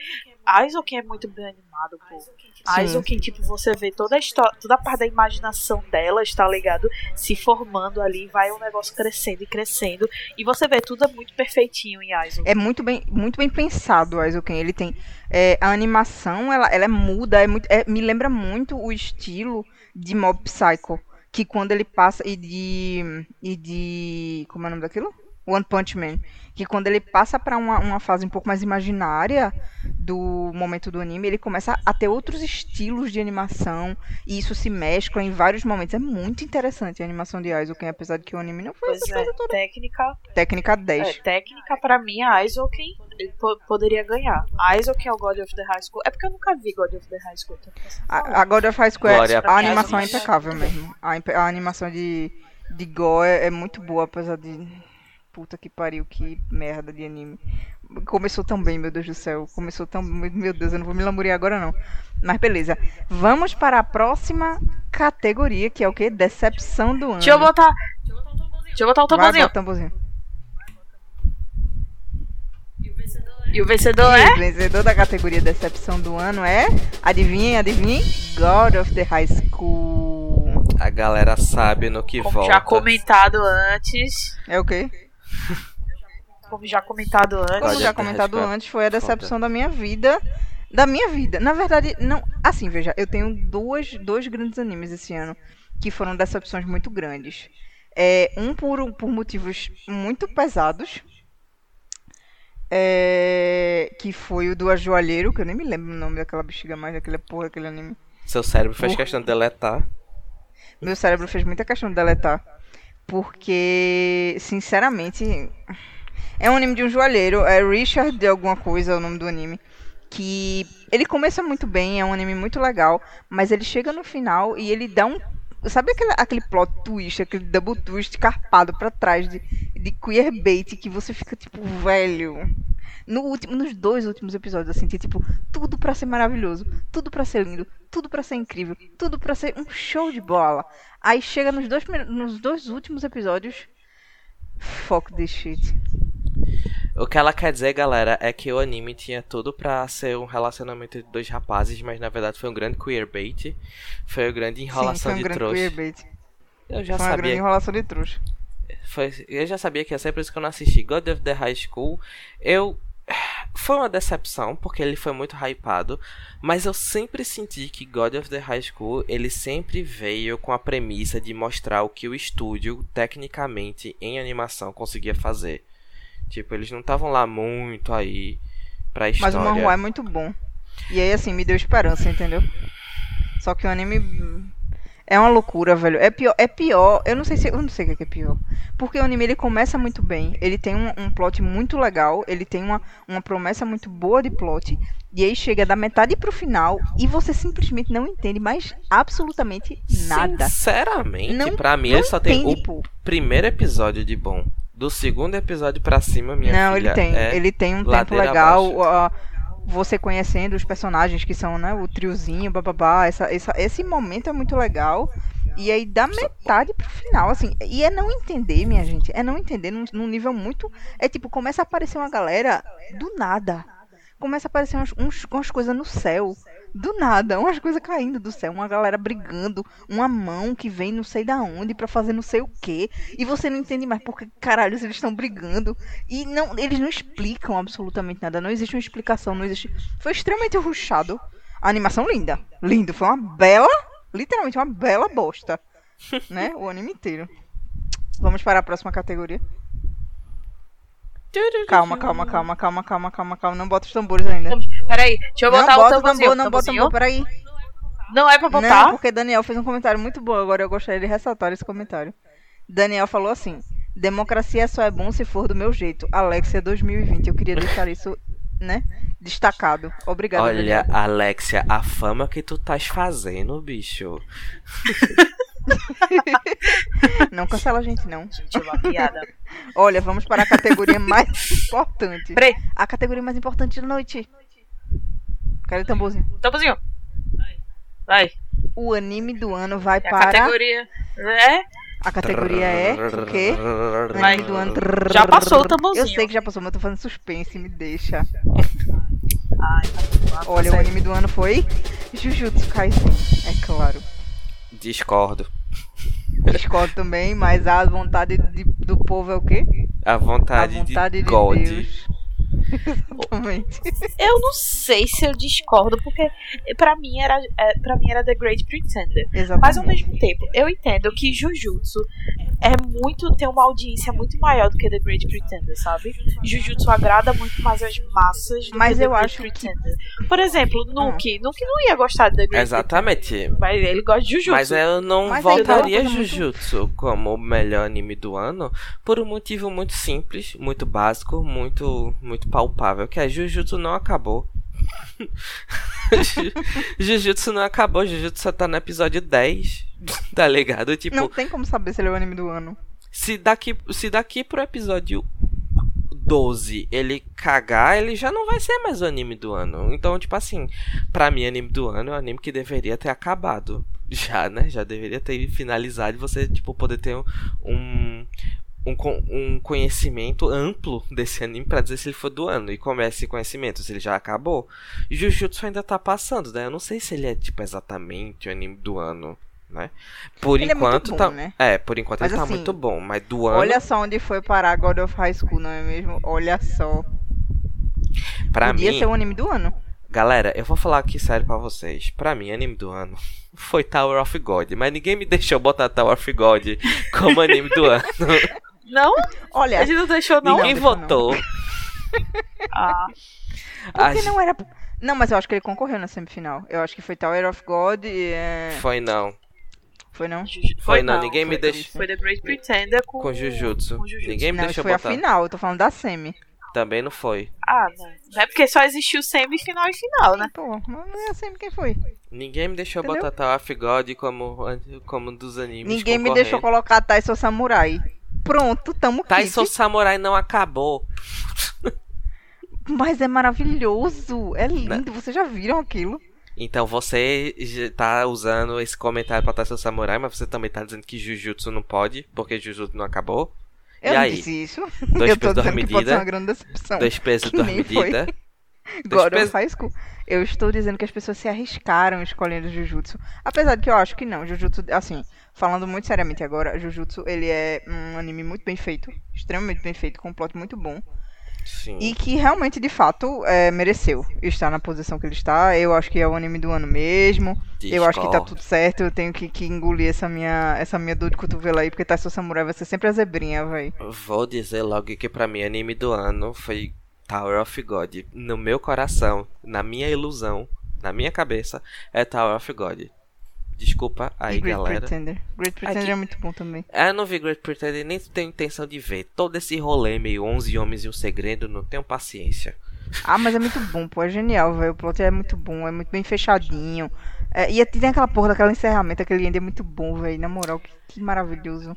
A Isoken é muito bem animado, pô. A Sim. Isoken, tipo, você vê toda a história, toda a parte da imaginação dela, está ligado? Se formando ali, vai um negócio crescendo e crescendo. E você vê tudo é muito perfeitinho em Isoken. É muito bem, muito bem pensado o Aizuken. Ele tem é, a animação, ela, ela é muda, é muito, é- me lembra muito o estilo de Mob Psycho, que quando ele passa e de e de como é o nome daquilo? One Punch Man, que quando ele passa pra uma, uma fase um pouco mais imaginária do momento do anime, ele começa a ter outros estilos de animação e isso se mescla em vários momentos. É muito interessante a animação de Aizuken, apesar de que o anime não foi Pois essas é, coisas todas. técnica, Técnica 10. é, técnica pra mim, a po- poderia ganhar. A Isoken é o God of the High School. É porque eu nunca vi God of the High School. então. A, a God of High School, é- Glória a pra animação é impecável mesmo. A, a animação de, de Go é, é muito boa, apesar de. Puta que pariu, que merda de anime. Começou tão bem, meu Deus do céu. Começou tão. Meu Deus, eu não vou me lamuriar agora não. Mas beleza. Vamos para a próxima categoria, que é o quê? Decepção do ano. Deixa eu botar. Deixa eu botar o Vai, tamborzinho. o tamborzinho. E o vencedor E é. o vencedor da categoria Decepção do ano é. Adivinhem, adivinhem? God of the High School. A galera sabe no que Como volta. já comentado antes. É o quê? Como já comentado antes. Como já comentado antes, foi a decepção da minha vida. Da minha vida. Na verdade, não. Assim, veja, eu tenho duas, dois grandes animes esse ano que foram decepções muito grandes. É, um por, por motivos muito pesados. É, que foi o do Ajoalheiro, que eu nem me lembro o nome daquela bexiga mais, daquele porra, aquele anime. Seu cérebro fez questão de deletar. Meu cérebro fez muita questão de deletar. Porque, sinceramente, é um anime de um joalheiro. É Richard de alguma coisa, é o nome do anime. Que ele começa muito bem, é um anime muito legal. Mas ele chega no final e ele dá um. Sabe aquele, aquele plot twist, aquele double twist carpado pra trás de, de queerbait que você fica tipo, velho. No último, nos dois últimos episódios, eu senti, tipo, tudo pra ser maravilhoso, tudo pra ser lindo, tudo pra ser incrível, tudo pra ser um show de bola. Aí chega nos dois, nos dois últimos episódios. Fuck this shit. O que ela quer dizer, galera, é que o anime tinha tudo pra ser um relacionamento de dois rapazes, mas na verdade foi um grande queerbait. Foi uma grande Sim, enrolação foi um de grande trouxa. queerbait. Eu já Foi uma grande sabia. enrolação de trouxa. Foi, eu já sabia que ia ser por isso que eu não assisti God of the High School. Eu. Foi uma decepção, porque ele foi muito hypado. Mas eu sempre senti que God of the High School ele sempre veio com a premissa de mostrar o que o estúdio, tecnicamente, em animação, conseguia fazer. Tipo, eles não estavam lá muito aí pra Mas história. o manhua é muito bom. E aí, assim, me deu esperança, entendeu? Só que o anime hum, é uma loucura, velho. É pior, é pior. Eu não sei se eu não sei o que é, que é pior. Porque o anime ele começa muito bem. Ele tem um, um plot muito legal. Ele tem uma, uma promessa muito boa de plot. E aí chega da metade pro final e você simplesmente não entende mais absolutamente nada. Sinceramente, Não- pra mim não ele só tem o pô. primeiro episódio de bom. Do segundo episódio pra cima, minha Não, filha, ele tem. é ele tem um tempo legal. abaixo. Você conhecendo os personagens que são, né? O triozinho, bababá. Essa, essa, esse momento é muito legal. E aí, da metade pro final, assim. E é não entender, minha gente. É não entender num, num nível muito. É tipo, começa a aparecer uma galera do nada. Começa a aparecer umas, uns- umas coisas no céu. Do nada, umas coisas caindo do céu, uma galera brigando, uma mão que vem não sei da onde pra fazer não sei o quê. E você não entende mais porque caralho eles estão brigando. E não, eles não explicam absolutamente nada, não existe uma explicação, não existe. Foi extremamente ruchado. A animação linda, lindo, foi uma bela, literalmente uma bela bosta, né? O anime inteiro. Vamos para a próxima categoria. Calma, calma, calma, calma, calma, calma, calma, não bota os tambores ainda. Peraí, deixa eu Não botar bota o tamborzinho. tambor, não bota o tambor, peraí. Não é pra Não, botar? porque Daniel fez um comentário muito bom, agora eu gostaria de ressaltar esse comentário. Daniel falou assim: Democracia só é bom se for do meu jeito. Alexia 2020. Eu queria deixar isso, né, destacado. Obrigada. Olha, Daniel. Alexia, a fama que tu estás fazendo, bicho. Não cancela a gente, não. Gente, uma piada. Olha, vamos para a categoria mais importante. Peraí, A categoria mais importante da noite. Cadê o tamborzinho? tamborzinho. Vai. O anime do ano vai É a para. categoria. É? A categoria é o quê? O anime do ano. Já passou o tamborzinho. Eu sei que já passou, mas eu tô fazendo suspense, me deixa. Ai, tá Olha, o anime do ano foi Jujutsu Kaisen, é claro. Discordo. Discordo também, mas a vontade de- do povo é o quê? A A vontade, vontade de de, God. Deus. Exatamente. Eu não sei se eu discordo, porque pra mim era, é, pra mim era The Great Pretender. Exatamente. Mas ao mesmo tempo, eu entendo que Jujutsu é muito. tem uma audiência muito maior do que The Great Pretender, sabe? Jujutsu agrada muito mais as massas do Mas que The eu Great acho que- Pretender. Por exemplo, Nuke. Nuke não ia gostar de The Great Exatamente. Pretender. Mas ele gosta de Jujutsu. Mas eu não Mas voltaria coisa Jujutsu como o melhor anime do ano por um motivo muito simples, muito básico, muito muito palpável, que é Jujutsu não acabou. Ju- Jujutsu não acabou, Jujutsu só tá no episódio 10, tá ligado? Tipo, Não tem como saber se ele é o anime do ano. se daqui, se daqui pro episódio 12 ele cagar, ele já não vai ser mais o anime do ano. Então, tipo assim, pra mim, anime do ano é um anime que deveria ter acabado. Já, né? Já deveria ter finalizado e você, tipo, poder ter um, um, um, con- conhecimento amplo desse anime pra dizer se ele foi do ano. E como é esse conhecimento? Se ele já acabou. Jujutsu ainda tá passando, né? Eu não sei se ele é, tipo, exatamente o anime do ano, né? Por Ele é muito enquanto bom, tá. né? É, por enquanto Mas ele tá assim, muito bom, mas do ano, Olha só onde foi parar God of High School, não é mesmo? Olha só. pra Podia mim, ser o anime do ano. galera, eu vou falar aqui sério pra vocês. Pra mim, anime do ano foi Tower of God, mas ninguém me deixou botar Tower of God como anime do ano. Não? Olha, A gente não deixou, não? ninguém deixou não. votou. Ah, A porque não era. Não, mas eu acho que ele concorreu na semifinal. Eu acho que foi Tower of God e. É... Foi não. Foi não? Juju- Foi não, ninguém me foi deixou isso. Foi The Great Pretender com, com Jujutsu. com Jujutsu. Ninguém me Não, deixou foi botar. a final, eu tô falando da semi. Também não foi. Ah, não. É porque só existiu semifinal e final, né? Pô, mas não é a semi quem foi. Ninguém me deixou Entendeu? botar Tower of God como, como um dos animes. Ninguém me deixou colocar Taiso Samurai. Pronto, tamo Taisou kit. Samurai não acabou. Mas é maravilhoso. É Né? lindo. Vocês já viram aquilo? Então você tá usando esse comentário pra Taisou Samurai, mas você também tá dizendo que Jujutsu não pode, porque Jujutsu não acabou. Eu e não aí? disse isso. Dois eu pesos, duas medidas. Dois pesos, duas medidas. God of High School. Eu estou dizendo que as pessoas se arriscaram escolhendo Jujutsu. Apesar de que eu acho que não. Jujutsu, assim, falando muito seriamente agora, Jujutsu, ele é um anime muito bem feito. Extremamente bem feito, com um plot muito bom. Sim. E que realmente, de fato, é, mereceu estar na posição que ele está. Eu acho que é o anime do ano mesmo. Eu acho que tá tudo certo. Eu tenho que, que engolir essa minha, essa minha dor de cotovelo aí, porque Taisou Samurai vai ser sempre a zebrinha, véi. Vou dizer logo que pra mim anime do ano foi Tower of God. No meu coração, na minha ilusão, na minha cabeça, é Tower of God. Desculpa aí, Great galera. Pretender. Great Pretender Aqui- é muito bom também. Ah, Eu não vi Great Pretender nem tenho intenção de ver. Todo esse rolê meio 11 homens e um segredo, não tenho paciência. Ah, mas é muito bom, pô. É genial, velho. O plot é muito bom, é muito bem fechadinho. É, e tem aquela porra daquela encerramento, aquele end é muito bom, velho. Na moral, que, que maravilhoso.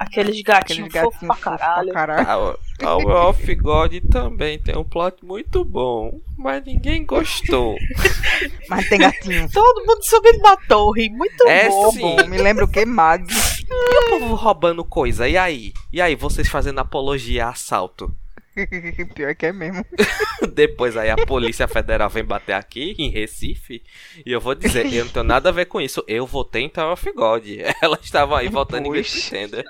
Aqueles Aqueles gatinhos fofos gatinhos pra caralho. pra caralho. Tower, Tower of God também tem um plot muito bom, mas ninguém gostou. Mas tem gatinho. Todo mundo subindo na torre. Muito É bom. sim. Bom, me lembra o que? Mag. E o povo roubando coisa, e aí? E aí, vocês fazendo apologia a assalto? Pior que é mesmo. Depois aí a Polícia Federal vem bater aqui em Recife. E eu vou dizer, eu não tenho nada a ver com isso. Eu votei em Tower of God. Elas estavam aí votando em Poxa. Pretender.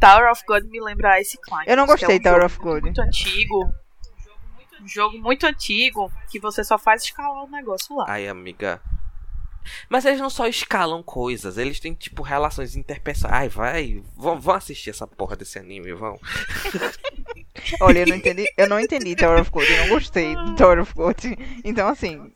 Tower of God me lembra Ice Climb. Eu não é gostei um de Tower jogo of God. Muito antigo. Um jogo muito antigo que você só faz escalar o negócio lá. Ai, amiga. Mas eles não só escalam coisas, eles têm, tipo, relações interpessoais. Ai, vai. Vão, vão assistir essa porra desse anime, vão. Olha, eu não entendi. Eu não entendi Tower of God. Eu não gostei de Tower of God. Então, assim.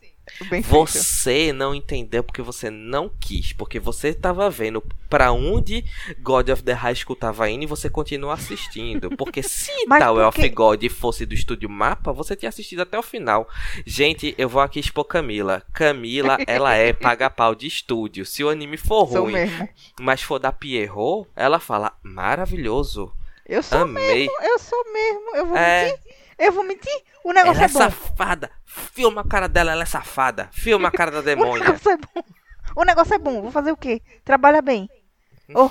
Você não entendeu porque você não quis. Porque você tava vendo pra onde God of the High School tava indo e você continua assistindo. Porque se Mas Tower por quê? of God fosse do estúdio Mapa, você tinha assistido até o final. Gente, eu vou aqui expor Camila. Camila, ela é paga-pau de estúdio. Se o anime for Sou ruim, mesmo. mas for da Pierrot, ela fala maravilhoso. Eu sou Amei. mesmo. Eu sou mesmo. Eu vou É. mentir. Eu vou mentir. O negócio Ela é é bom. safada. Filma a cara dela, ela é safada. Filma a cara da O demônia. negócio é bom. O negócio é bom. Vou fazer o quê? Trabalha bem. Oh,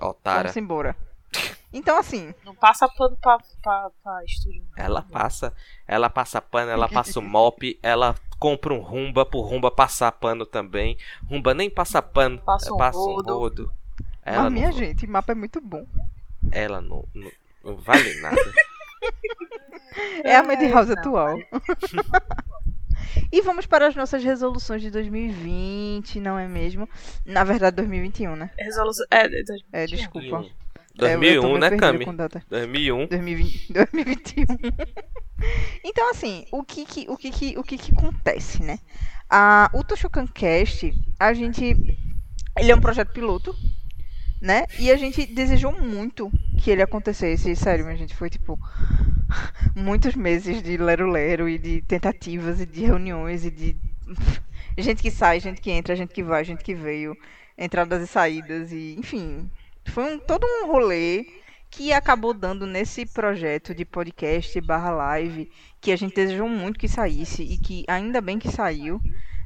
Otara. vamos embora. Então, assim, Não passa pano pra, pra, pra estúdio. não. Ela passa, ela passa pano, ela passa o mop, ela compra um rumba pro rumba passar pano também. Rumba nem passa pano, Passa um passa um rodo. rodo. Ela, mas minha não, gente, mapa é muito bom. ela não, não, não vale nada. É a Madhouse não. atual. e vamos para as nossas resoluções de 2020, não é mesmo? Na verdade, 2021, né? Resolução. É, de- de- É, desculpa. 2001, É, eu tô 2001 meio né, Cami? com data. 2001. 2020, 2021. então, assim, o que que, o que, que, o que, que acontece, né? A, o Toshokan Cast, a gente. Ele é um projeto piloto, né? E a gente desejou muito que ele acontecesse. Sério, a gente foi tipo. Muitos meses de lero-lero e de tentativas e de reuniões e de. Gente que sai, gente que entra, gente que vai, gente que veio, entradas e saídas, e enfim. Foi um, todo um rolê que acabou dando nesse projeto de podcast barra live, que a gente desejou muito que saísse e que ainda bem que saiu,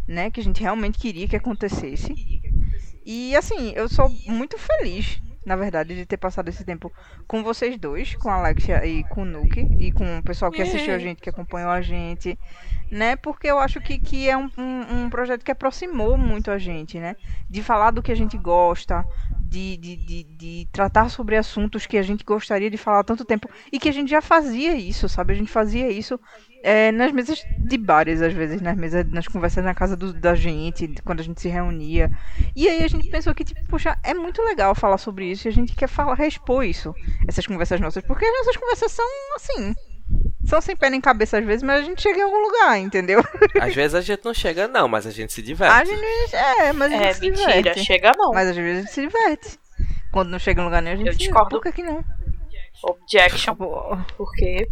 né? Que a gente realmente queria que acontecesse. E assim, eu sou muito feliz, na verdade, de ter passado esse tempo com vocês dois, com a Alexia e com o Nuke, e com o pessoal que assistiu a gente, que acompanhou a gente, né? Porque eu acho que, que é um, um, um projeto que aproximou muito a gente, né? De falar do que a gente gosta, de, de, de, de tratar sobre assuntos que a gente gostaria de falar há tanto tempo e que a gente já fazia isso, sabe? A gente fazia isso é, nas mesas de bares, às vezes, nas mesas, nas conversas na casa do- da gente, quando a gente se reunia. E aí a gente pensou que, tipo, poxa, é muito legal falar sobre isso e a gente quer falar, expor isso, essas conversas nossas, porque as nossas conversas são assim. São sem pé nem cabeça às vezes, mas a gente chega em algum lugar, entendeu? Às vezes a gente não chega, não, mas a gente se A diverte. gente, é, mas a gente É, se mentira. diverte. Chega não. Mas às vezes a gente se diverte. Quando não chega em lugar nenhum, a gente Eu se discordo. Por que, que não? Objection. Porque.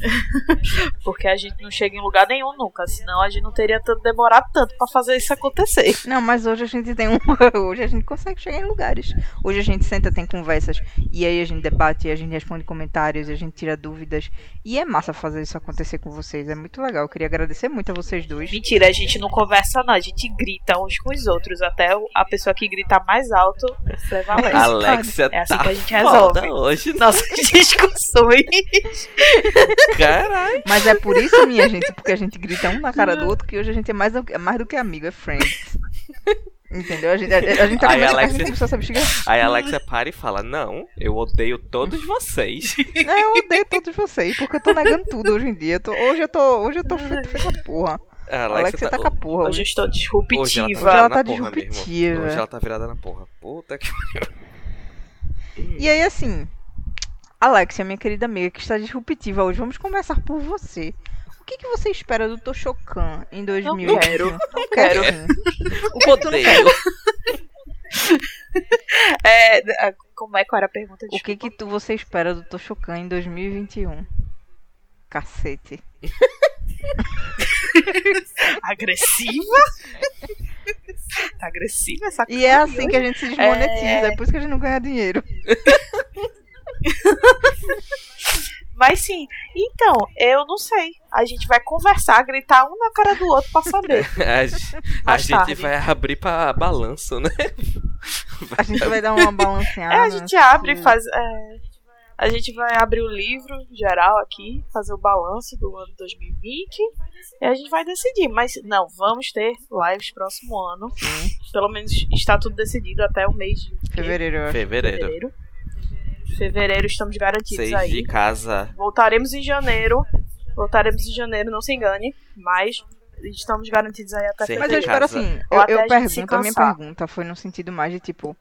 Porque a gente não chega em lugar nenhum nunca. Senão a gente não teria tanto demorado tanto pra fazer isso acontecer. Não, mas hoje a gente tem um. Hoje a gente consegue chegar em lugares. Hoje a gente senta, tem conversas. E aí a gente debate, a gente responde comentários, e a gente tira dúvidas. E é massa fazer isso acontecer com vocês. É muito legal. Eu queria agradecer muito a vocês dois. Mentira, a gente não conversa, não. A gente grita uns com os outros. Até a pessoa que grita mais alto prevalece. Alexia É assim tá que a gente foda resolve. hoje. Nossas discussões. Caralho. Mas é por isso, minha gente, porque a gente grita um na cara do outro, que hoje a gente é mais, do- é mais do que amigo, é friends. Entendeu? A gente, a, a gente tá Aí, comendo, a. Aí a Alexia para e fala: Não, eu odeio todos vocês. Não, eu odeio todos vocês, porque eu tô negando tudo hoje em dia. Eu tô- hoje eu tô, hoje eu tô feito feita porra. A A Alexia tá com a porra. Hoje eu estou Hoje ela tá Hoje disruptiva. ela tá porra mesmo. disruptiva. Hoje ela tá virada na porra. Puta que. E aí, assim, Alexia, minha querida amiga, que está disruptiva hoje, vamos começar por você. O que, que você espera do Toshokan em 2020? Não quero, não quero. O que tu não quer? Odeio. É, como é que era a pergunta? O que que tu, você espera do Toshokan em 2021? Cacete. Agressiva? Tá agressiva essa E é assim que a gente se desmonetiza, é, É. por isso que a gente não ganha dinheiro. Mas sim, então, eu não sei. A gente vai conversar, gritar um na cara do outro pra saber. A, a gente vai abrir pra balanço, né? A gente vai dar uma balanceada. É, a gente abre, Sim. faz. é, a gente vai abrir o livro geral aqui, fazer o balanço do ano 2020 e a gente vai decidir. Mas não, vamos ter lives próximo ano. Sim. Pelo menos está tudo decidido até o mês de Fevereiro. Fevereiro. fevereiro. Fevereiro estamos garantidos Seis aí. de casa. Voltaremos em janeiro. Voltaremos em janeiro, não se engane. Mas estamos garantidos aí até Seis Mas eu fevereiro. espero casa. assim, eu, eu a pergunto, a minha pergunta foi no sentido mais de tipo,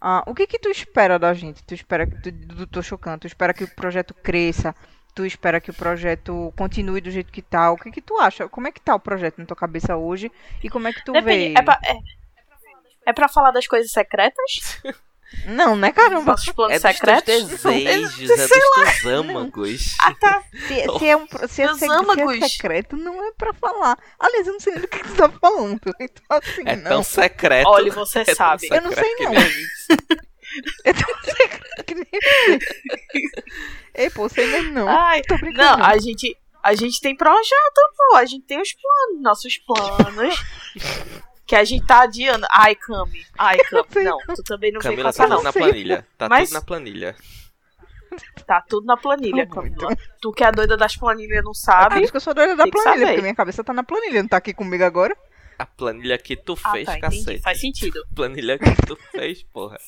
ah, o que que tu espera da gente? Tu espera que tu, do Toshokan? Tu espera que o projeto cresça? Tu espera que o projeto continue do jeito que tá? O que que tu acha? Como é que tá o projeto na tua cabeça hoje? E como é que tu Depende, vê? é pra, é, é pra falar das coisas secretas? Não, né, caramba? Nossos planos É dos secretos? desejos, é dos teus âmagos. Ah, tá. Se, se é um se é, se é secreto, não é pra falar. Aliás, eu não sei nem do que tu tá falando. Então, assim, É não. tão secreto. Olha, você é sabe. Eu não sei, não. É tão secreto que nem Ei, pô, sei mesmo não. Ai, Tô brincando. não, a gente, a gente tem projeto, pô. A gente tem os planos, nossos planos. que a gente tá adiando. Ai, Cami. Ai, Cami. Não, tu também não vem Camila, passar, tá tudo não. na planilha. Tá Mas- tudo na planilha. Tá tudo na planilha, Tá Camila. Tu que é a doida das planilhas não sabe. Por isso que eu sou doida da planilha, saber. porque minha cabeça tá na planilha, não tá aqui comigo agora. A planilha que tu Ah, fez, tá, entendi. cacete. Faz sentido. Planilha que tu fez, porra.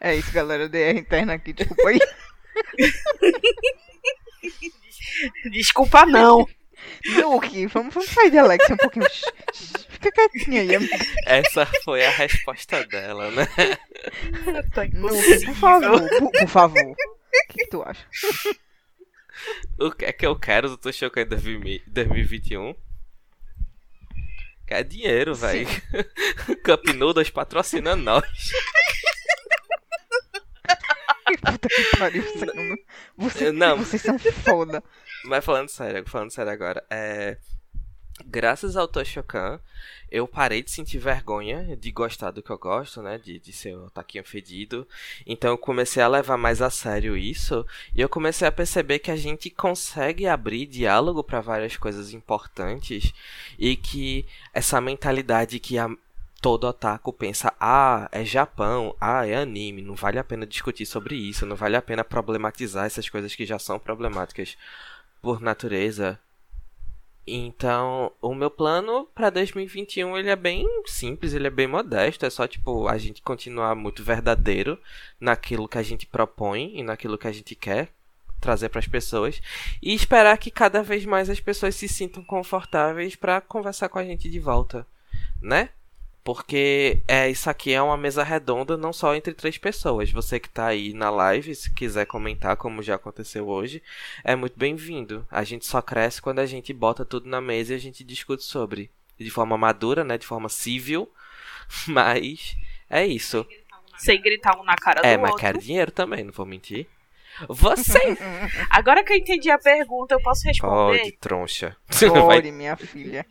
É isso, galera. DR interna aqui, desculpa aí. Desculpa, não. Nuke, vamos, vamos sair de Alex um pouquinho. Shh, shh, Fica quietinha aí, amiga. Essa foi a resposta dela, né? Tá por favor, por, por favor. O que, que tu acha? O que é que eu quero do Toshokan em 2000 2021? Quer dinheiro, velho. Cup Noodles patrocina nós. Puta que pariu, você não- você- Não. Vocês são foda. Mas falando sério, falando sério agora, é. Graças ao Toshokan, eu parei de sentir vergonha de gostar do que eu gosto, né? De, de ser o taquinho fedido. Então eu comecei a levar mais a sério isso. E eu comecei a perceber que a gente consegue abrir diálogo para várias coisas importantes. E que essa mentalidade que a, todo otaku pensa: ah, é Japão, ah, é anime, não vale a pena discutir sobre isso, não vale a pena problematizar essas coisas que já são problemáticas por natureza. Então, o meu plano para 2021 ele é bem simples, ele é bem modesto, é só tipo a gente continuar muito verdadeiro naquilo que a gente propõe e naquilo que a gente quer trazer para as pessoas e esperar que cada vez mais as pessoas se sintam confortáveis para conversar com a gente de volta, né? Porque é isso aqui é uma mesa redonda, não só entre três pessoas. Você que tá aí na live, se quiser comentar, como já aconteceu hoje, é muito bem-vindo. A gente só cresce quando a gente bota tudo na mesa e a gente discute sobre. De forma madura, né? De forma civil. Mas é isso. Sem gritar um na cara do É, mas outro. quero dinheiro também, não vou mentir. Você Agora que eu entendi a pergunta, eu posso responder? pode, troncha. Pode, minha filha.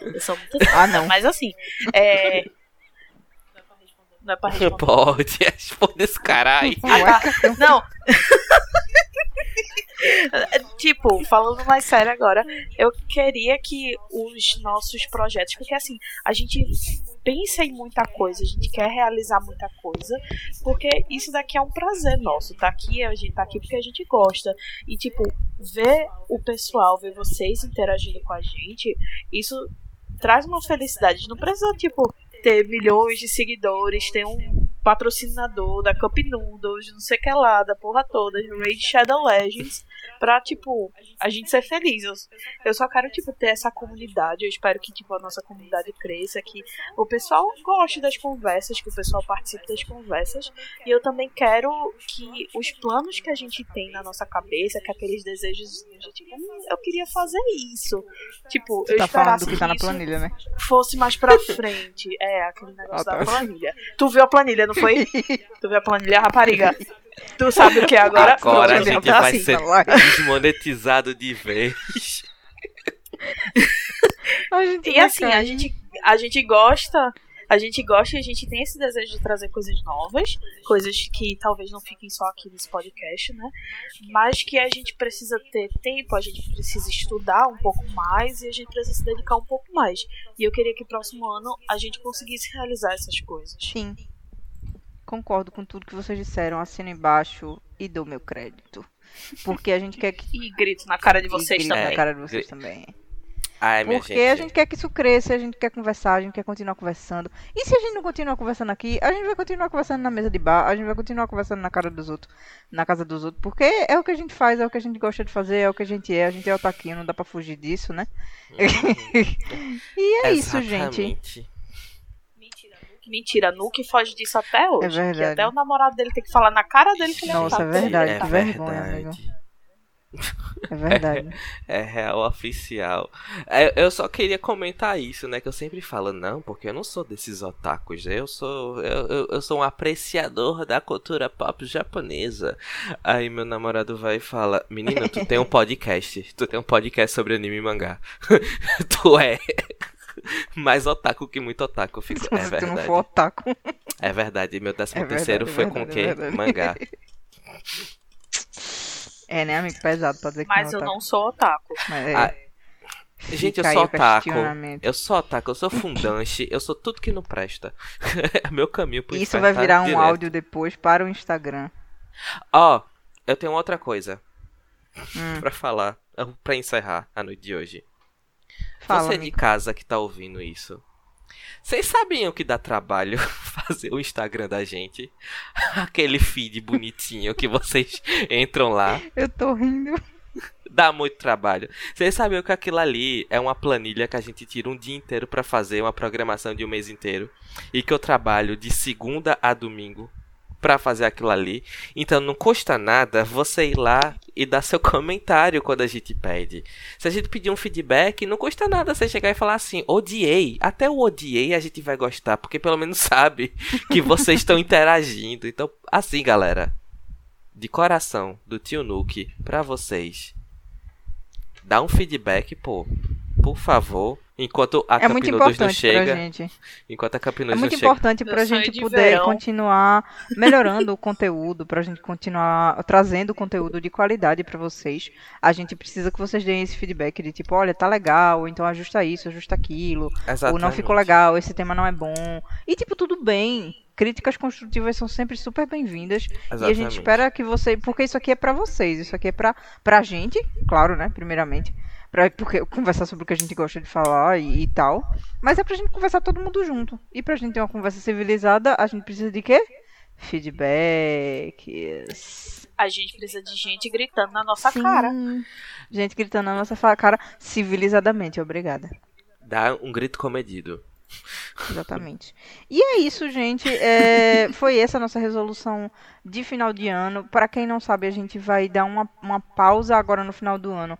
eu sou muito Ah, não. Mas assim, é. Não é pra responder. Pode, responde esse caralho. Ah, tá. Não. tipo, falando mais sério agora, eu queria que os nossos projetos, porque assim, a gente pensa em muita coisa, a gente quer realizar muita coisa, porque isso daqui é um prazer nosso, tá aqui, a gente tá aqui porque a gente gosta. E tipo, ver o pessoal, ver vocês interagindo com a gente, isso traz uma felicidade. Não precisa, tipo, ter milhões de seguidores, ter um patrocinador da Cup Noodles, não sei o que lá, da porra toda, Raid Shadow Legends, pra, tipo, a gente ser feliz. Eu, eu só quero, tipo, ter essa comunidade. Eu espero que, tipo, a nossa comunidade cresça, que o pessoal goste das conversas, que o pessoal participe das conversas. E eu também quero que os planos que a gente tem na nossa cabeça, que aqueles desejos de, tipo, hum, eu queria fazer isso. Tipo, Você eu tá esperasse do que tá na planilha, né? fosse mais pra frente. É, aquele negócio Ah, tá. da planilha. Tu viu a planilha, não foi? tu viu a planilha, rapariga? Tu sabe o que é agora? Agora a gente vai assim. ser desmonetizado de vez. A gente E assim, a gente, a gente gosta. A gente gosta e a gente tem esse desejo de trazer coisas novas, coisas que talvez não fiquem só aqui nesse podcast, né? Mas que a gente precisa ter tempo, a gente precisa estudar um pouco mais e a gente precisa se dedicar um pouco mais. E eu queria que próximo ano a gente conseguisse realizar essas coisas. Sim. Concordo com tudo que vocês disseram. Assino embaixo e dou meu crédito. Porque a gente quer que. E grito na cara de vocês e grito também. na cara de vocês Gri- também. Ai, minha Porque gente. a gente quer que isso cresça, a gente quer conversar, a gente quer continuar conversando. E se a gente não continuar conversando aqui, a gente vai continuar conversando na mesa de bar, a gente vai continuar conversando na cara dos outros, na casa dos outros, porque é o que a gente faz, é o que a gente gosta de fazer, é o que a gente é, a gente é otaquinho, não dá pra fugir disso, né? e é isso, gente. Mentira, Nuke foge disso até hoje. É verdade. Que até o namorado dele tem que falar na cara dele que ele Nossa, tá é verdade, É que vergonha, amigo. verdade. É verdade. É real oficial. É, eu só queria comentar isso, né? Que eu sempre falo, não, porque eu não sou desses otakus. Eu sou. Eu, eu, eu sou um apreciador da cultura pop japonesa. Aí meu namorado vai e fala, menino, tu tem um podcast. Tu tem um podcast sobre anime e mangá. tu é. Mais otaku que muito otaku. Eu Fico, é não verdade. for otaku. É verdade. Meu décimo É verdade, terceiro é foi verdade, com o é quê? verdade. Mangá. É, né, amigo? Pesado pra dizer que Mas não eu é não otaku. sou otaku. Mas é, Ah, Gente, eu sou otaku. Eu sou otaku, eu sou fundante, eu sou tudo que não presta. É meu caminho pro Isso vai tá virar um direto. áudio depois para o Instagram. Ó, eu tenho outra coisa Hum. pra falar, pra encerrar a noite de hoje. Fala, Você de amigo. casa que tá ouvindo isso. Vocês sabiam que dá trabalho fazer o Instagram da gente? Aquele feed bonitinho que vocês entram lá. Eu tô rindo. Dá muito trabalho. Vocês sabiam que aquilo ali é uma planilha que a gente tira um dia inteiro pra fazer, uma programação de um mês inteiro. E que eu trabalho de segunda a domingo pra fazer aquilo ali. Então não custa nada você ir lá e dar seu comentário quando a gente pede. Se a gente pedir um feedback, não custa nada você chegar e falar assim: odiei. Até o odiei a gente vai gostar, porque pelo menos sabe que vocês estão interagindo. Então, assim, galera de coração do tio Nuke pra vocês. Dá um feedback, pô. Por favor. Enquanto a É não chega. gente. Enquanto a É Campinodus muito não chega. importante pra Meu sonho gente de poder verão. continuar melhorando o conteúdo, pra gente continuar trazendo conteúdo de qualidade pra vocês. A gente precisa que vocês deem esse feedback de tipo, olha, tá legal, então ajusta isso, ajusta aquilo, ou não Exatamente. ficou legal, esse tema não é bom. E tipo, tudo bem. Críticas construtivas são sempre super bem-vindas. E a gente espera que você. Porque isso aqui é pra vocês. Isso aqui é pra, pra gente, claro, né? Primeiramente. Pra, porque conversar sobre o que a gente gosta de falar e, e tal. Mas é pra gente conversar todo mundo junto. E pra gente ter uma conversa civilizada, a gente precisa de quê? Feedbacks. A gente precisa de gente gritando na nossa Sim. cara. Gente gritando na nossa cara civilizadamente. Obrigada. Dá um grito comedido. Exatamente. E é isso, gente. É, foi essa a nossa resolução de final de ano. Para quem não sabe, a gente vai dar uma, uma pausa agora no final do ano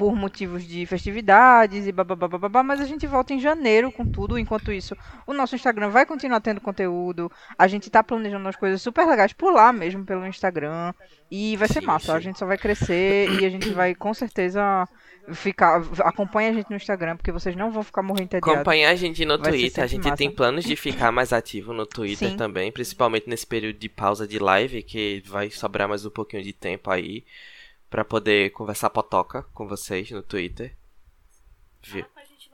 por motivos de festividades e babá, mas a gente volta em janeiro com tudo. Enquanto isso, o nosso Instagram vai continuar tendo conteúdo. A gente tá planejando umas coisas super legais por lá mesmo, pelo Instagram. E vai ser Sim, massa. A sim. gente só vai crescer e a gente vai com certeza ficar. Acompanha a gente no Instagram, porque vocês não vão ficar morrendo entediados. Acompanhar a gente no Vai Twitter. A gente tem massa. planos de ficar mais ativo no Twitter Sim. também. Principalmente nesse período de pausa de live, que vai sobrar mais um pouquinho de tempo aí. Pra poder conversar potoca com vocês no Twitter. Vi-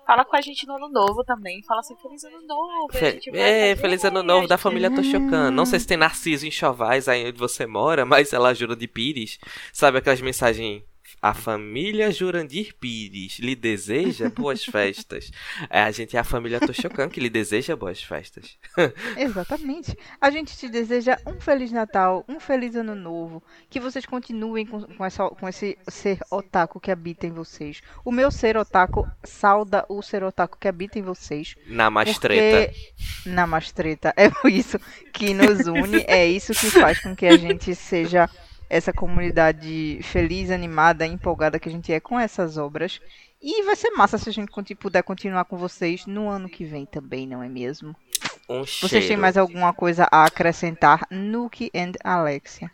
Fala com a gente no ano novo também. Fala assim, feliz ano novo. a Fe- gente vai É, feliz ano novo da gente- família Toshokan. Não sei se tem Narciso em Chovais aí onde você mora, mas ela ajuda de Pires. Sabe aquelas mensagens A família Jurandir Pires lhe deseja boas festas. É, a gente é a família Toshokan que lhe deseja boas festas. Exatamente. A gente te deseja um Feliz Natal, um Feliz Ano Novo. Que vocês continuem com, com, essa, com esse ser otaku que habita em vocês. O meu ser otaku sauda o ser otaku que habita em vocês. Na mastreta. Porque... Na mastreta. É isso que nos une. É isso que faz com que a gente seja essa comunidade feliz, animada, empolgada que a gente é com essas obras. E vai ser massa se a gente puder continuar com vocês no ano que vem também, não é mesmo? Um vocês têm mais alguma coisa a acrescentar, Nuke and Alexia?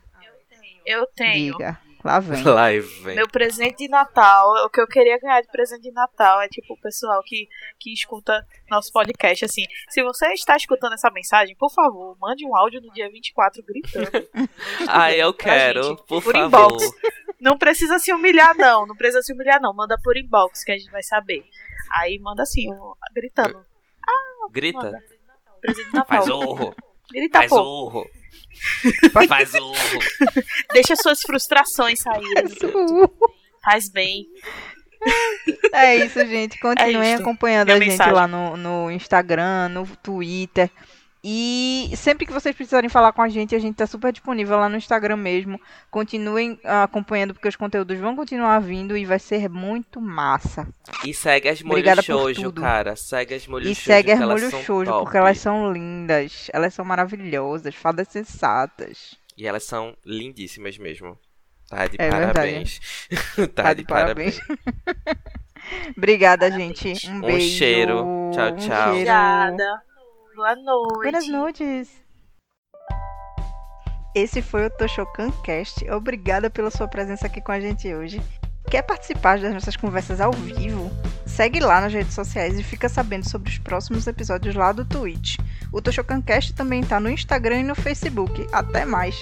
Eu tenho. Diga. Lá vem. Lá vem. Meu presente de Natal, o que eu queria ganhar de presente de Natal é tipo o pessoal que, que escuta nosso podcast. Assim, se você está escutando essa mensagem, por favor, mande um áudio no dia 24 gritando. ah, eu quero, gente, por, por favor. Inbox. Não precisa se humilhar, não. Não precisa se humilhar, não. Manda por inbox que a gente vai saber. Aí manda assim, gritando. Ah, Grita. Manda. Presente de Natal. Faz urro. Grita, Faz pô. urro. Faz urro. Deixa suas frustrações saírem. Faz bem. É isso, gente. Continuem É acompanhando Minha a gente mensagem. lá no, no Instagram, no Twitter. E sempre que vocês precisarem falar com a gente, a gente tá super disponível lá no Instagram mesmo. Continuem ah, acompanhando, porque os conteúdos vão continuar vindo e vai ser muito massa. E segue as molho shoujo, cara. Segue as molho e shoujo. segue as Molho Shoujo, porque elas são lindas. Elas são maravilhosas, fadas sensatas. E elas são lindíssimas mesmo. Tá de É parabéns. tá, Tá de de parabéns. Obrigada, gente. Um Um beijo. cheiro. Tchau, Um tchau. cheiro. Obrigada. Boa noite. Buenas noites. Esse foi o Toshokan Cast. Obrigada pela sua presença aqui com a gente hoje. Quer participar das nossas conversas ao vivo? Segue lá nas redes sociais e fica sabendo sobre os próximos episódios lá do Twitch. O Toshokan Cast também está no Instagram e no Facebook. Até mais!